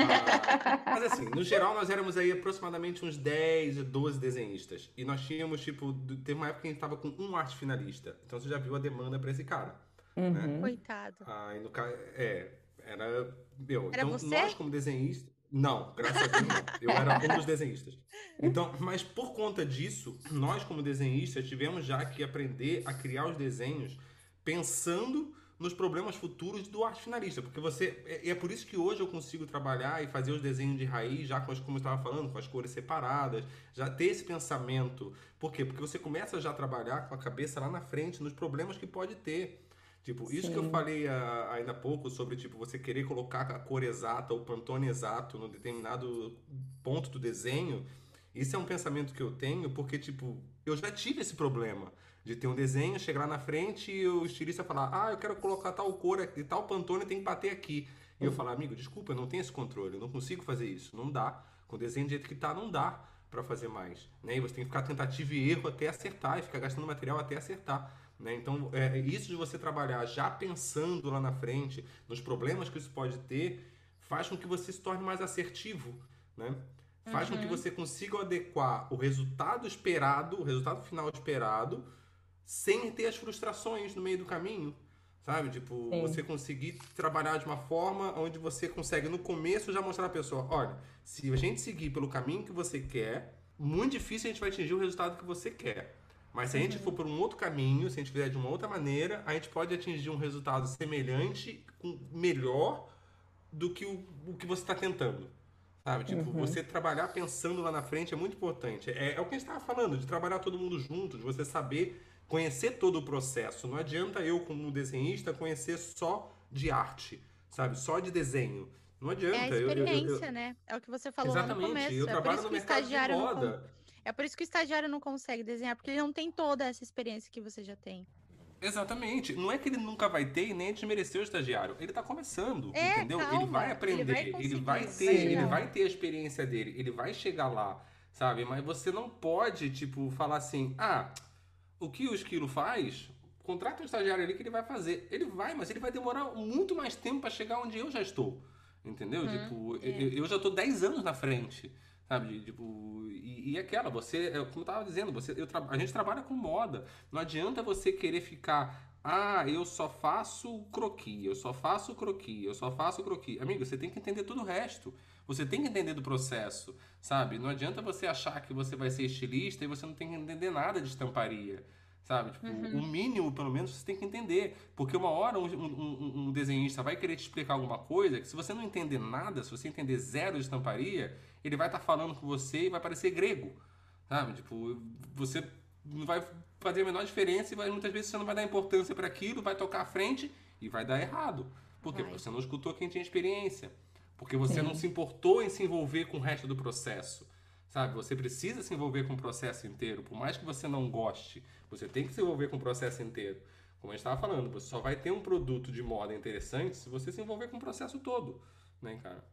Ah, mas assim, no geral, nós éramos aí aproximadamente uns 10, 12 desenhistas. E nós tínhamos, tipo, teve uma época que a gente tava com um arte finalista. Então você já viu a demanda pra esse cara. Uhum. Coitado. Ah, e no caso, é, era. Meu, Era então você? nós como desenhistas. Não, graças a Deus não. Eu era um dos desenhistas. Então, mas por conta disso, nós como desenhistas tivemos já que aprender a criar os desenhos pensando nos problemas futuros do arte finalista, porque você é, é por isso que hoje eu consigo trabalhar e fazer os desenhos de raiz já com as, como eu estava falando, com as cores separadas, já ter esse pensamento. Por quê? Porque você começa já a trabalhar com a cabeça lá na frente nos problemas que pode ter. Tipo, isso que eu Sim. falei ah, ainda há pouco sobre tipo você querer colocar a cor exata, o pantone exato no determinado ponto do desenho, isso é um pensamento que eu tenho porque tipo, eu já tive esse problema de ter um desenho, chegar lá na frente e o estilista falar: "Ah, eu quero colocar tal cor aqui, tal pantone tem que bater aqui". E eu falar: "Amigo, desculpa, eu não tenho esse controle, eu não consigo fazer isso, não dá. Com o desenho do jeito que tá, não dá para fazer mais, né? E você tem que ficar tentativa e erro até acertar e ficar gastando material até acertar. Né? Então, é, isso de você trabalhar já pensando lá na frente, nos problemas que isso pode ter, faz com que você se torne mais assertivo. Né? Faz com que você consiga adequar o resultado esperado, o resultado final esperado, sem ter as frustrações no meio do caminho. Sabe? Tipo, Sim. você conseguir trabalhar de uma forma onde você consegue, no começo, já mostrar à pessoa: olha, se a gente seguir pelo caminho que você quer, muito difícil a gente vai atingir o resultado que você quer. Mas se a gente for por um outro caminho, se a gente fizer de uma outra maneira, a gente pode atingir um resultado semelhante, com- melhor do que o, o que você está tentando. Sabe? Tipo, uhum. você trabalhar pensando lá na frente é muito importante. É, é o que a gente estava falando, de trabalhar todo mundo junto, de você saber conhecer todo o processo. Não adianta eu, como desenhista, conhecer só de arte, sabe? Só de desenho. Não adianta. É a experiência, eu, eu, eu... né? É o que você falou Exatamente. lá no começo. Eu é trabalho no mercado de moda. Não... É por isso que o estagiário não consegue desenhar, porque ele não tem toda essa experiência que você já tem. Exatamente. Não é que ele nunca vai ter e nem desmerecer o estagiário. Ele está começando, é, entendeu? Calma. Ele vai aprender, ele vai, ele vai ter, ele vai ter a experiência dele, ele vai chegar lá, sabe? Mas você não pode, tipo, falar assim: "Ah, o que o esquilo faz, contrata um estagiário ali que ele vai fazer". Ele vai, mas ele vai demorar muito mais tempo para chegar onde eu já estou. Entendeu? Hum, tipo, é. eu, eu já tô 10 anos na frente. Sabe, tipo, e, e aquela, você, é, como eu tava dizendo, você, eu, a gente trabalha com moda. Não adianta você querer ficar, ah, eu só faço croqui, eu só faço croqui, eu só faço croqui. Amigo, você tem que entender todo o resto. Você tem que entender do processo, sabe? Não adianta você achar que você vai ser estilista e você não tem que entender nada de estamparia sabe? Tipo, uhum. o mínimo, pelo menos, você tem que entender. Porque uma hora um, um, um, desenhista vai querer te explicar alguma coisa que se você não entender nada, se você entender zero de estamparia, ele vai estar tá falando com você e vai parecer grego, sabe? Tipo, você não vai fazer a menor diferença e vai, muitas vezes você não vai dar importância para aquilo, vai tocar à frente e vai dar errado. Por quê? Porque você não escutou quem tinha experiência. Porque você Sim. não se importou em se envolver com o resto do processo. Sabe? Você precisa se envolver com o processo inteiro. Por mais que você não goste, você tem que se envolver com o processo inteiro. Como a gente estava falando, você só vai ter um produto de moda interessante se você se envolver com o processo todo, né, cara?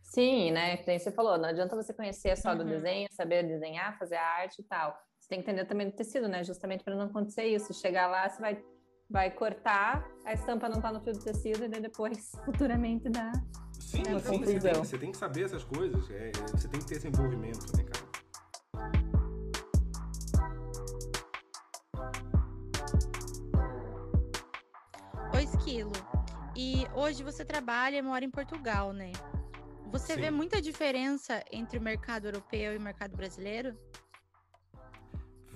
Sim, né? Como você falou, não adianta você conhecer só uhum. do desenho, saber desenhar, fazer a arte e tal. Você tem que entender também do tecido, né? Justamente para não acontecer isso. Chegar lá, você vai, vai cortar, a estampa não tá no fio do tecido e daí depois, (laughs) futuramente, dá. Sim, sim você, tem, você tem que saber essas coisas. É, você tem que ter esse envolvimento, né, cara? O Esquilo. E hoje você trabalha e mora em Portugal, né? Você Sim. vê muita diferença entre o mercado europeu e o mercado brasileiro?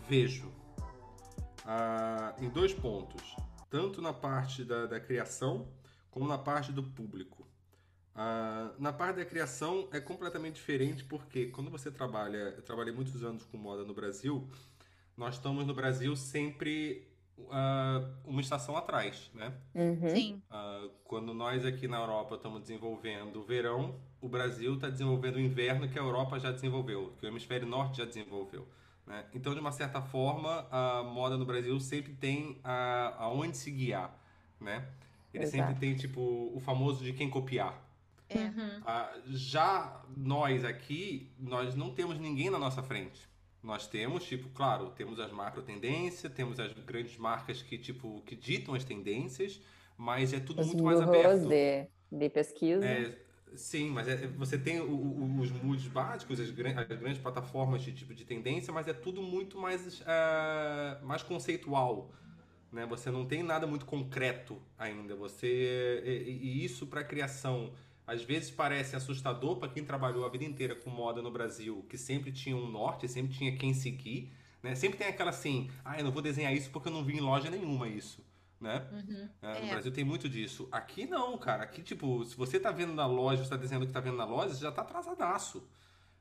Vejo. Ah, em dois pontos. Tanto na parte da, da criação, como na parte do público. Ah, na parte da criação é completamente diferente, porque quando você trabalha. Eu trabalhei muitos anos com moda no Brasil. Nós estamos no Brasil sempre uh, uma estação atrás, né? Uhum. Sim. Uh, quando nós aqui na Europa estamos desenvolvendo o verão, o Brasil está desenvolvendo o inverno que a Europa já desenvolveu, que o hemisfério norte já desenvolveu. Né? Então, de uma certa forma, a moda no Brasil sempre tem a, aonde se guiar, né? Ele Exato. sempre tem, tipo, o famoso de quem copiar. É. Uhum. Uh, já nós aqui, nós não temos ninguém na nossa frente. Nós temos, tipo, claro, temos as macro tendências, temos as grandes marcas que, tipo, que ditam as tendências, mas é tudo os muito mais aberto. De, de pesquisa. É, sim, mas é, você tem o, o, os moods básicos, as, as, grandes plataformas de tipo de tendência, mas é tudo muito mais, uh, mais conceitual. Né? Você não tem nada muito concreto ainda. Você e, e isso para criação às vezes parece assustador para quem trabalhou a vida inteira com moda no Brasil, que sempre tinha um norte, sempre tinha quem seguir, né? Sempre tem aquela assim, ah, eu não vou desenhar isso porque eu não vi em loja nenhuma isso, né? Uhum. É, no é. Brasil tem muito disso. Aqui não, cara. Aqui, tipo, se você tá vendo na loja, você tá desenhando o que tá vendo na loja, você já tá atrasadaço.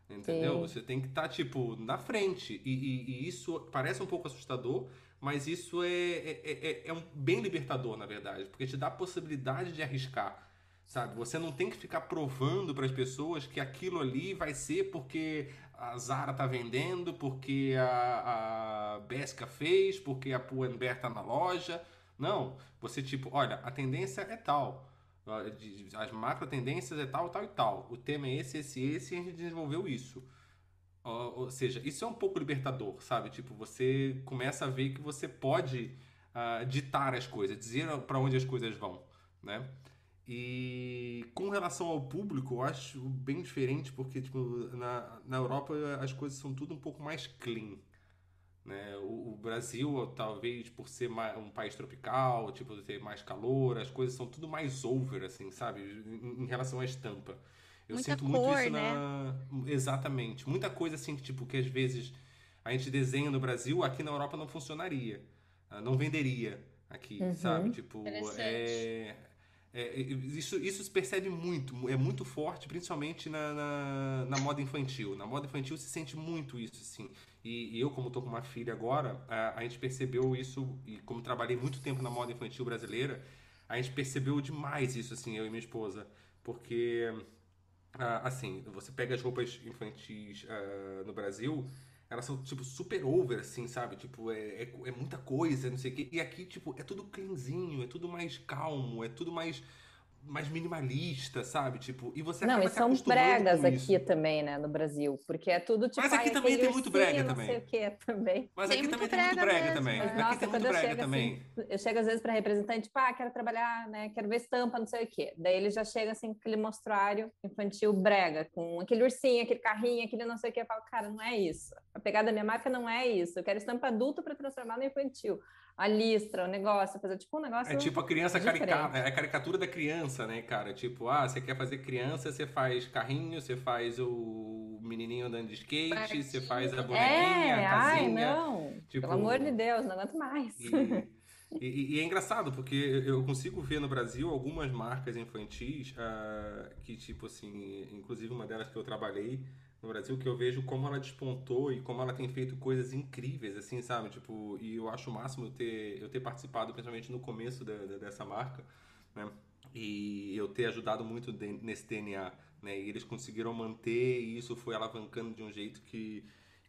Entendeu? Sim. Você tem que estar, tá, tipo, na frente. E, e, e, isso parece um pouco assustador, mas isso é, é, é, é um bem libertador, na verdade, porque te dá a possibilidade de arriscar sabe? Você não tem que ficar provando para as pessoas que aquilo ali vai ser porque a Zara tá vendendo, porque a, a Besca fez, porque a Pull&Bear tá na loja. Não, você tipo, olha, a tendência é tal. As macro tendências é tal, tal e tal. O tema é esse, esse, esse e a gente desenvolveu isso. Ou seja, isso é um pouco libertador, sabe? Tipo, você começa a ver que você pode uh, ditar as coisas, dizer para onde as coisas vão, né? E com relação ao público, eu acho bem diferente, porque tipo, na, na Europa as coisas são tudo um pouco mais clean. Né? O, o Brasil, talvez por ser mais, um país tropical, tipo, ter mais calor, as coisas são tudo mais over, assim, sabe? Em, em relação à estampa. Eu Muita sinto cor, muito isso né? na. Exatamente. Muita coisa assim que, tipo, que às vezes a gente desenha no Brasil, aqui na Europa não funcionaria. Ah, não venderia aqui, uhum. sabe? Tipo, é é, isso, isso se percebe muito, é muito forte, principalmente na, na, na, moda infantil. Na moda infantil se sente muito isso, assim. E, e eu, como estou com uma filha agora, a, a, gente percebeu isso, e como trabalhei muito tempo na moda infantil brasileira, a gente percebeu demais isso, assim, eu e minha esposa. Porque, assim, você pega as roupas infantis uh, no Brasil, elas são, tipo, super over, assim, sabe? Tipo, é, é, é, muita coisa, não sei o quê. E aqui, tipo, é tudo cleanzinho, é tudo mais calmo, é tudo mais mais minimalista, sabe? Tipo, e você Não, e são bregas aqui também, né, no Brasil, porque é tudo tipo Mas aqui também tem muito brega também. Não sei o que também. Mas tem aqui também tem muito brega mesmo. também. Mas, aqui nossa, tem muito brega assim, também. Assim, eu chego às vezes para representante, tipo, ah, quero trabalhar, né, quero ver estampa, não sei o quê. Daí ele já chega assim com aquele mostruário infantil brega, com aquele ursinho, aquele carrinho, aquele não sei o que, eu falo, cara, não é isso. A pegada da minha marca não é isso. Eu quero estampa adulto para transformar no infantil a listra, o negócio, fazer tipo um negócio. É tipo a criança caricatura, é a caricatura da criança, né, cara? Tipo, ah, você quer fazer criança, você faz carrinho, você faz o menininho andando de skate, você faz a bonequinha, é, a casinha. Ai, não. Tipo... Pelo amor de Deus, não aguento mais. E... E, e, é engraçado, porque eu consigo ver no Brasil algumas marcas infantis uh, que, tipo assim, inclusive uma delas que eu trabalhei, no Brasil que eu vejo como ela despontou e como ela tem feito coisas incríveis, assim, sabe? Tipo, e eu acho o máximo eu ter, eu ter participado, principalmente no começo da, da, dessa marca, né? E eu ter ajudado muito de, nesse DNA, né? E eles conseguiram manter e isso foi alavancando de um jeito que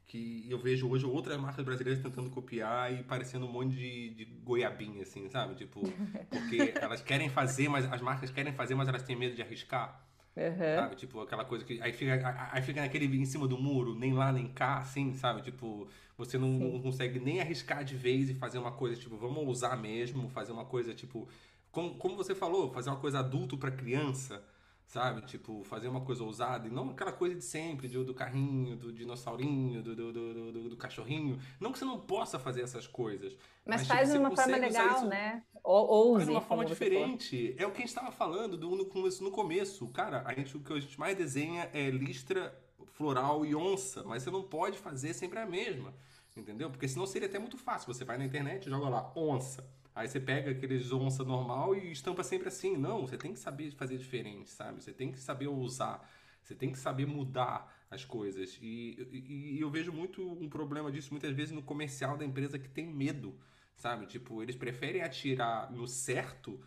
que eu vejo hoje outras marcas brasileiras tentando copiar e parecendo um monte de, de goiabinha, assim, sabe? Tipo, porque (laughs) elas querem fazer, mas as marcas querem fazer, mas elas têm medo de arriscar. Uhum. Sabe? Tipo, aquela coisa que. Aí fica, aí fica naquele em cima do muro, nem lá nem cá, assim, sabe? Tipo, você não, não, consegue nem arriscar de vez e fazer uma coisa, tipo, vamos usar mesmo, fazer uma coisa, tipo. Como, como você falou, fazer uma coisa adulto para criança, sabe? Tipo, fazer uma coisa ousada e não aquela coisa de sempre, do, do carrinho, do dinossaurinho, do, do, do, do, cachorrinho. Não que você não possa fazer essas coisas. Mas, mas tipo, faz de uma forma legal, né? Ou, faz de uma forma diferente. É o que a gente estava falando do, no, começo, no começo. Cara, a gente, o que a gente mais desenha é listra floral e onça, mas você não pode fazer sempre a mesma. Entendeu? Porque senão seria até muito fácil. Você vai na internet joga lá, onça. Aí você pega aqueles onça normal e estampa sempre assim. Não, você tem que saber fazer diferente, sabe? Você tem que saber usar. Você tem que saber mudar as coisas. E, e, e, eu vejo muito um problema disso muitas vezes no comercial da empresa que tem medo, sabe? Tipo, eles preferem atirar no certo,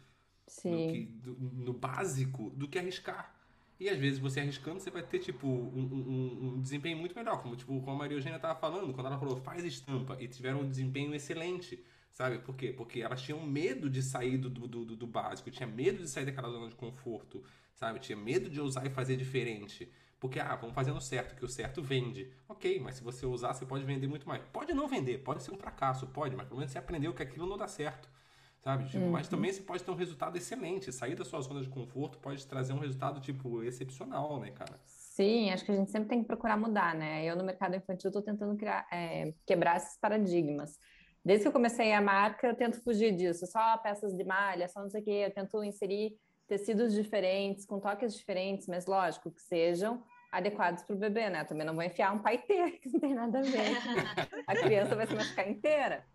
no, que, no, básico, do que arriscar. E às vezes você arriscando, você vai ter, tipo, um, um, um desempenho muito melhor. Como, tipo, como a Maria Eugênia estava falando, quando ela falou, faz estampa, e tiveram um desempenho excelente. Sabe por quê? Porque elas tinham medo de sair do, do, do, do básico, tinha medo de sair daquela zona de conforto, sabe? Tinha medo de usar e fazer diferente. Porque, ah, vamos fazendo certo, que o certo vende. Ok, mas se você usar, você pode vender muito mais. Pode não vender, pode ser um fracasso, pode, mas pelo menos você aprendeu que aquilo não dá certo. Sabe? Tipo, uhum. Mas também você pode ter um resultado excelente. Sair da sua zona de conforto pode trazer um resultado, tipo, excepcional, né, cara? Sim, acho que a gente sempre tem que procurar mudar, né? Eu, no mercado infantil, estou tentando criar, é, quebrar esses paradigmas. Desde que eu comecei a marca, eu tento fugir disso. Só peças de malha, só não sei o quê. Eu tento inserir tecidos diferentes, com toques diferentes, mas lógico que sejam adequados para o bebê, né? Também não vou enfiar um paetê, (laughs) que não tem nada a ver. (laughs) a criança vai se machucar inteira.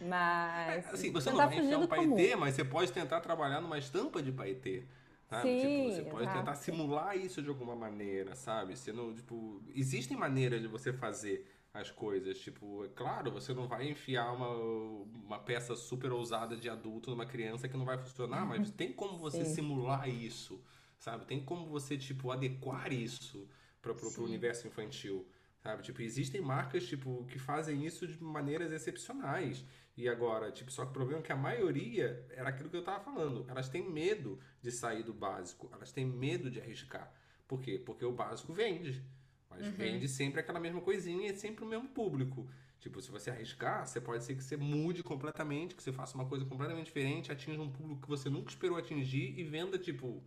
Mas. É, assim, você não vai enfiar um paetê, mas você pode tentar trabalhar numa estampa de paetê. Sabe? Sim, tipo, você pode exato. tentar simular isso de alguma maneira, sabe? Você não, tipo, existem maneiras de você fazer as coisas. Tipo, é claro, você não vai enfiar uma, uma peça super ousada de adulto numa criança que não vai funcionar, mas (laughs) tem como você Sim. simular isso, sabe? Tem como você, tipo, adequar isso para o universo infantil. Sabe? Tipo, existem marcas tipo que fazem isso de maneiras excepcionais. E agora, tipo, só que o problema é que a maioria era aquilo que eu estava falando. Elas têm medo de sair do básico, elas têm medo de arriscar. Por quê? Porque o básico vende. Mas uhum. vende sempre aquela mesma coisinha e é sempre o mesmo público. Tipo, se você arriscar, você pode ser que você mude completamente, que você faça uma coisa completamente diferente, atinja um público que você nunca esperou atingir e venda, tipo,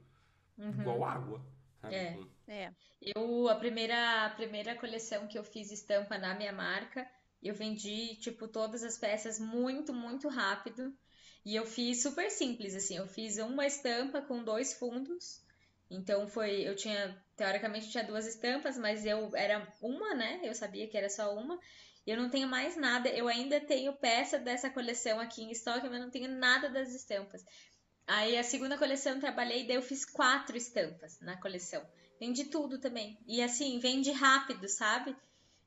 uhum. igual água. Sabe? É. Tipo, é. Eu, a primeira, a primeira coleção que eu fiz estampa na minha marca, eu vendi, tipo, todas as peças muito, muito rápido. E eu fiz super simples, assim, eu fiz uma estampa com dois fundos então foi, eu tinha, teoricamente tinha duas estampas, mas eu era uma, né? Eu sabia que era só uma. Eu não tenho mais nada. Eu ainda tenho peça dessa coleção aqui em estoque, mas não tenho nada das estampas. Aí a segunda coleção eu trabalhei, daí eu fiz quatro estampas na coleção. Vende tudo também. E assim, vende rápido, sabe?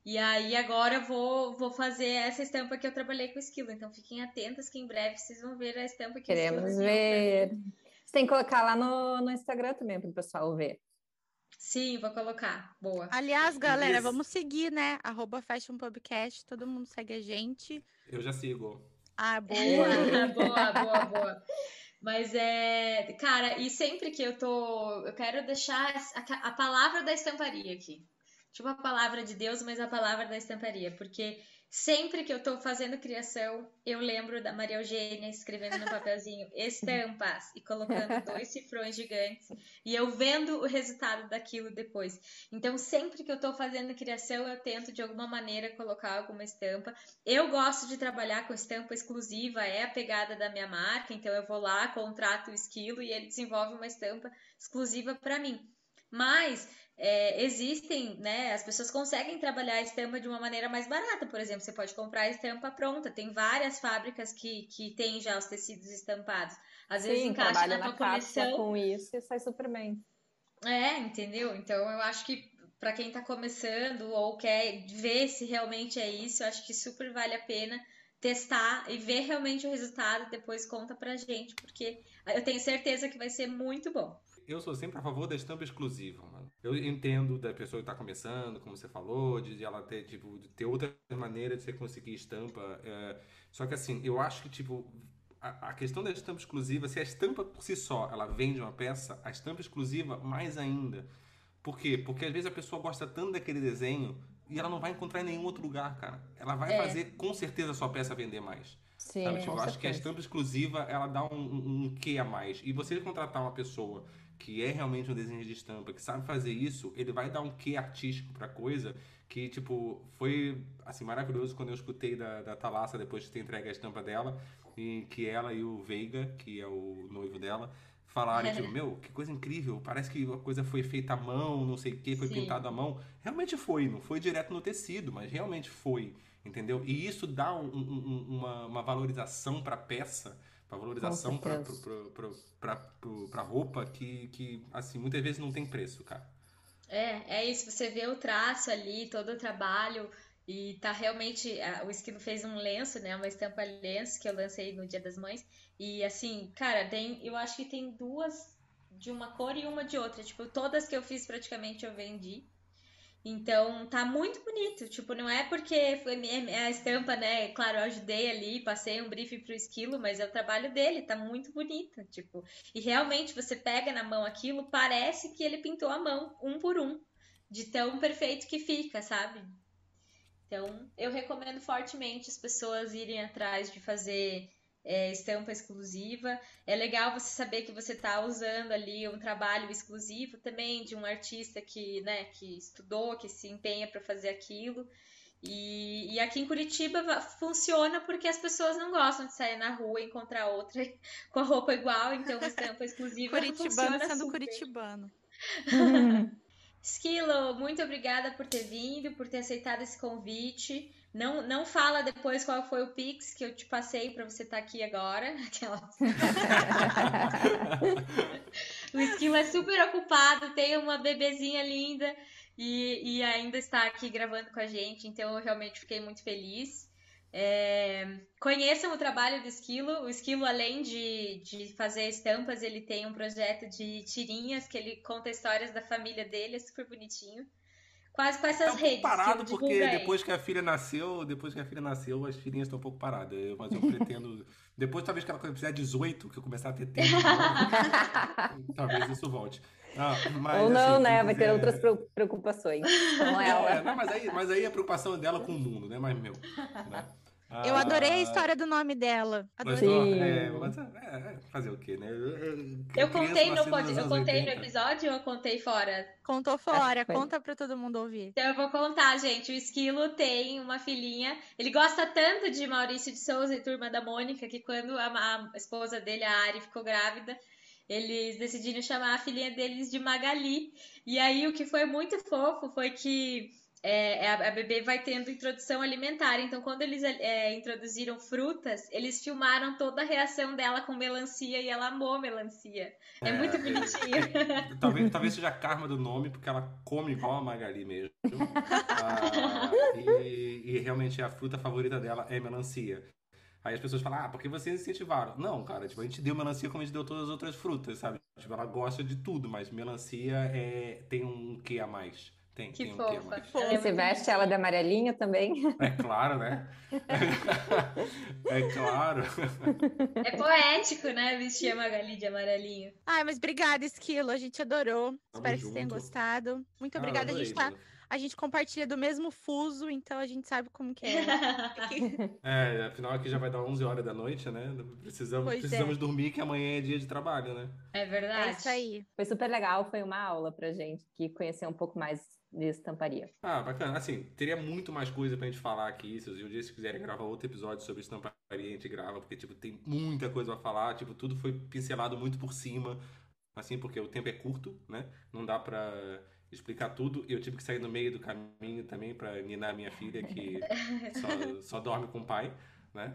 E aí agora eu vou, vou fazer essa estampa que eu trabalhei com o esquilo. Então fiquem atentas que em breve vocês vão ver a estampa que Queremos ver. Você tem que colocar lá no, no Instagram também para o pessoal ver. Sim, vou colocar. Boa. Aliás, galera, Isso. vamos seguir, né? Arroba Fashion Podcast. Todo mundo segue a gente. Eu já sigo. Ah, boa. (laughs) boa, boa, boa. Mas é. Cara, e sempre que eu tô. Eu quero deixar a, a palavra da estamparia aqui. Tipo a palavra de Deus, mas a palavra da estamparia. Porque Sempre que eu estou fazendo criação, eu lembro da Maria Eugênia escrevendo no papelzinho (laughs) estampas e colocando dois cifrões gigantes e eu vendo o resultado daquilo depois. Então, sempre que eu estou fazendo criação, eu tento de alguma maneira colocar alguma estampa. Eu gosto de trabalhar com estampa exclusiva, é a pegada da minha marca, então eu vou lá, contrato o esquilo e ele desenvolve uma estampa exclusiva para mim. Mas é, existem, né? As pessoas conseguem trabalhar a estampa de uma maneira mais barata. Por exemplo, você pode comprar a estampa pronta. Tem várias fábricas que, que têm já os tecidos estampados. Às vezes encaixa na, na coleção. com isso e sai super bem. É, entendeu? Então eu acho que para quem está começando ou quer ver se realmente é isso, eu acho que super vale a pena testar e ver realmente o resultado, depois conta pra gente, porque eu tenho certeza que vai ser muito bom. Eu sou sempre a favor da estampa exclusiva, mano. Eu entendo da pessoa que está começando, como você falou, de ela ter, tipo, de ter outra maneira de você conseguir estampa. É... Só que assim, eu acho que, tipo, a, a, questão da estampa exclusiva, se a estampa por si só ela vende uma peça, a estampa exclusiva mais ainda. Por quê? Porque às vezes a pessoa gosta tanto daquele desenho e ela não vai encontrar em nenhum outro lugar, cara. Ela vai é. fazer com certeza a sua peça vender mais. Sim, sabe? Tipo, eu acho que a estampa exclusiva ela dá um, um, um quê a mais. E você contratar uma pessoa que é realmente um desenho de estampa, que sabe fazer isso, ele vai dar um quê artístico pra coisa que, tipo, foi, assim, maravilhoso quando eu escutei da, da Thalassa depois de ter entregue a estampa dela, e que ela e o Veiga, que é o noivo dela, falaram, tipo, (laughs) meu, que coisa incrível, parece que a coisa foi feita à mão, não sei o que, foi Sim. pintado à mão. Realmente foi, não foi direto no tecido, mas realmente foi, entendeu? E isso dá um, um, uma, uma valorização pra peça, pra valorização pra, roupa que, que, assim, muitas vezes não tem preço, cara. É, é isso, você vê o traço ali, todo o trabalho, e tá realmente. O Esquilo fez um lenço, né? Uma estampa lenço que eu lancei no Dia das Mães. E assim, cara, tem. Eu acho que tem duas de uma cor e uma de outra. Tipo, todas que eu fiz praticamente eu vendi. Então tá muito bonito. Tipo, não é porque foi minha, a estampa, né? Claro, eu ajudei ali, passei um briefing pro esquilo, mas é o trabalho dele, tá muito bonito. Tipo, e realmente você pega na mão aquilo, parece que ele pintou a mão, um por um, de tão perfeito que fica, sabe? Então, eu recomendo fortemente as pessoas irem atrás de fazer é, estampa exclusiva. É legal você saber que você está usando ali um trabalho exclusivo também de um artista que, né, que estudou, que se empenha para fazer aquilo. E, e, aqui em Curitiba funciona porque as pessoas não gostam de sair na rua e encontrar outra (laughs) com a roupa igual, então estampa (laughs) exclusiva Curitibano sendo super. curitibano. (laughs) Esquilo, muito obrigada por ter vindo, por ter aceitado esse convite. Não, não fala depois qual foi o Pix que eu te passei para você estar tá aqui agora. (laughs) (laughs) o Esquilo é super ocupado, tem uma bebezinha linda e, e ainda está aqui gravando com a gente, então eu realmente fiquei muito feliz. É, conheçam o trabalho do Esquilo. O Esquilo, além de, de fazer estampas, ele tem um projeto de tirinhas que ele conta histórias da família dele, é super bonitinho. Quase com essas tá um redes. parado porque depois que a filha nasceu, depois que a filha nasceu, as filhinhas estão um pouco paradas. Eu, mas eu pretendo. (laughs) depois, talvez que ela fizer 18, que eu começar a ter tempo. (laughs) talvez isso volte. Ah, mas, Ou não, assim, né? Vai ter outras preocupações com ela. É, não, mas, aí, mas aí a preocupação dela com o mundo, né? Mais meu. Né? Ah, eu adorei a história do nome dela. Adorei. É, mas, é, é, fazer o quê, né? Eu, contei no, pod... eu contei no episódio ou eu contei fora? Contou fora, (laughs) conta pra todo mundo ouvir. Então eu vou contar, gente. O Esquilo tem uma filhinha. Ele gosta tanto de Maurício de Souza e Turma da Mônica que quando a, a esposa dele, a Ari, ficou grávida, eles decidiram chamar a filhinha deles de Magali. E aí o que foi muito fofo foi que é, a, a, bebê vai tendo introdução alimentar. Então, quando eles é, introduziram frutas, eles filmaram toda a reação dela com melancia e ela amou melancia. É, é muito bonitinho. (laughs) talvez, talvez seja a karma do nome, porque ela come igual a Magali mesmo. ah, e, e realmente a fruta favorita dela é melancia. Aí as pessoas falam, ah, porque vocês incentivaram. Não, cara, tipo, a gente deu melancia como a gente deu todas as outras frutas, sabe? Tipo, ela gosta de tudo, mas melancia é, tem um quê a mais. Tem, que tem fofa. um quê a mais. Ela Você veste ela de amarelinha também? É claro, né? (laughs) é claro. É poético, né? Vestir a Magali de amarelinho. Ai, mas obrigada, Esquilo. A gente adorou. Tamo Espero junto. que vocês tenham gostado. Muito ah, obrigada. a gente tá a gente compartilha do mesmo fuso, então a gente sabe como que é. (laughs) é, afinal aqui já vai dar 11 horas da noite, né? Precisamos, precisamos é. dormir, que amanhã é dia de trabalho, né? É verdade. É isso aí. Foi super legal, foi uma aula pra gente, que conhecer um pouco mais de estamparia. Ah, bacana. Assim, teria muito mais coisa pra gente falar aqui. Se um dia vocês quiserem gravar outro episódio sobre estamparia, a gente grava, porque, tipo, tem muita coisa pra falar. Tipo, tudo foi pincelado muito por cima. Assim, porque o tempo é curto, né? Não dá pra explicar tudo. Eu tive que sair no meio do caminho também para ninar minha filha, que (laughs) só, só dorme com o pai, né?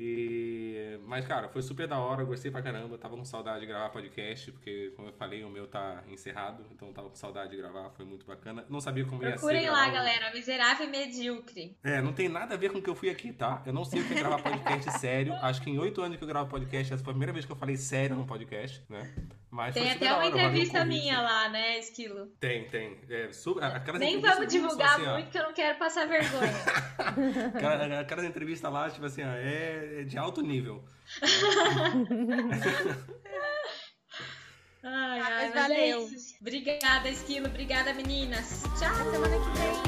E... Mas, cara, foi super da hora, gostei pra caramba. Tava com saudade de gravar podcast, porque, como eu falei, o meu tá encerrado, então tava com saudade de gravar, foi muito bacana. Não sabia como Procurem ia ser. Procurem lá, galera, miserável e medíocre. É, não tem nada a ver com o que eu fui aqui, tá? Eu não sei o que é gravar podcast sério. Acho que em oito anos que eu gravo podcast, essa foi a primeira vez que eu falei sério no podcast, né? Mas tem até uma entrevista minha lá, né, Esquilo? Tem, tem. É, su... Nem vamos divulgar assim, muito, que eu não quero passar vergonha. (laughs) aquela, aquelas entrevistas lá, tipo assim, é de alto nível. (laughs) ai, ai, mas valeu. É Obrigada, Esquilo. Obrigada, meninas. Tchau, semana que vem.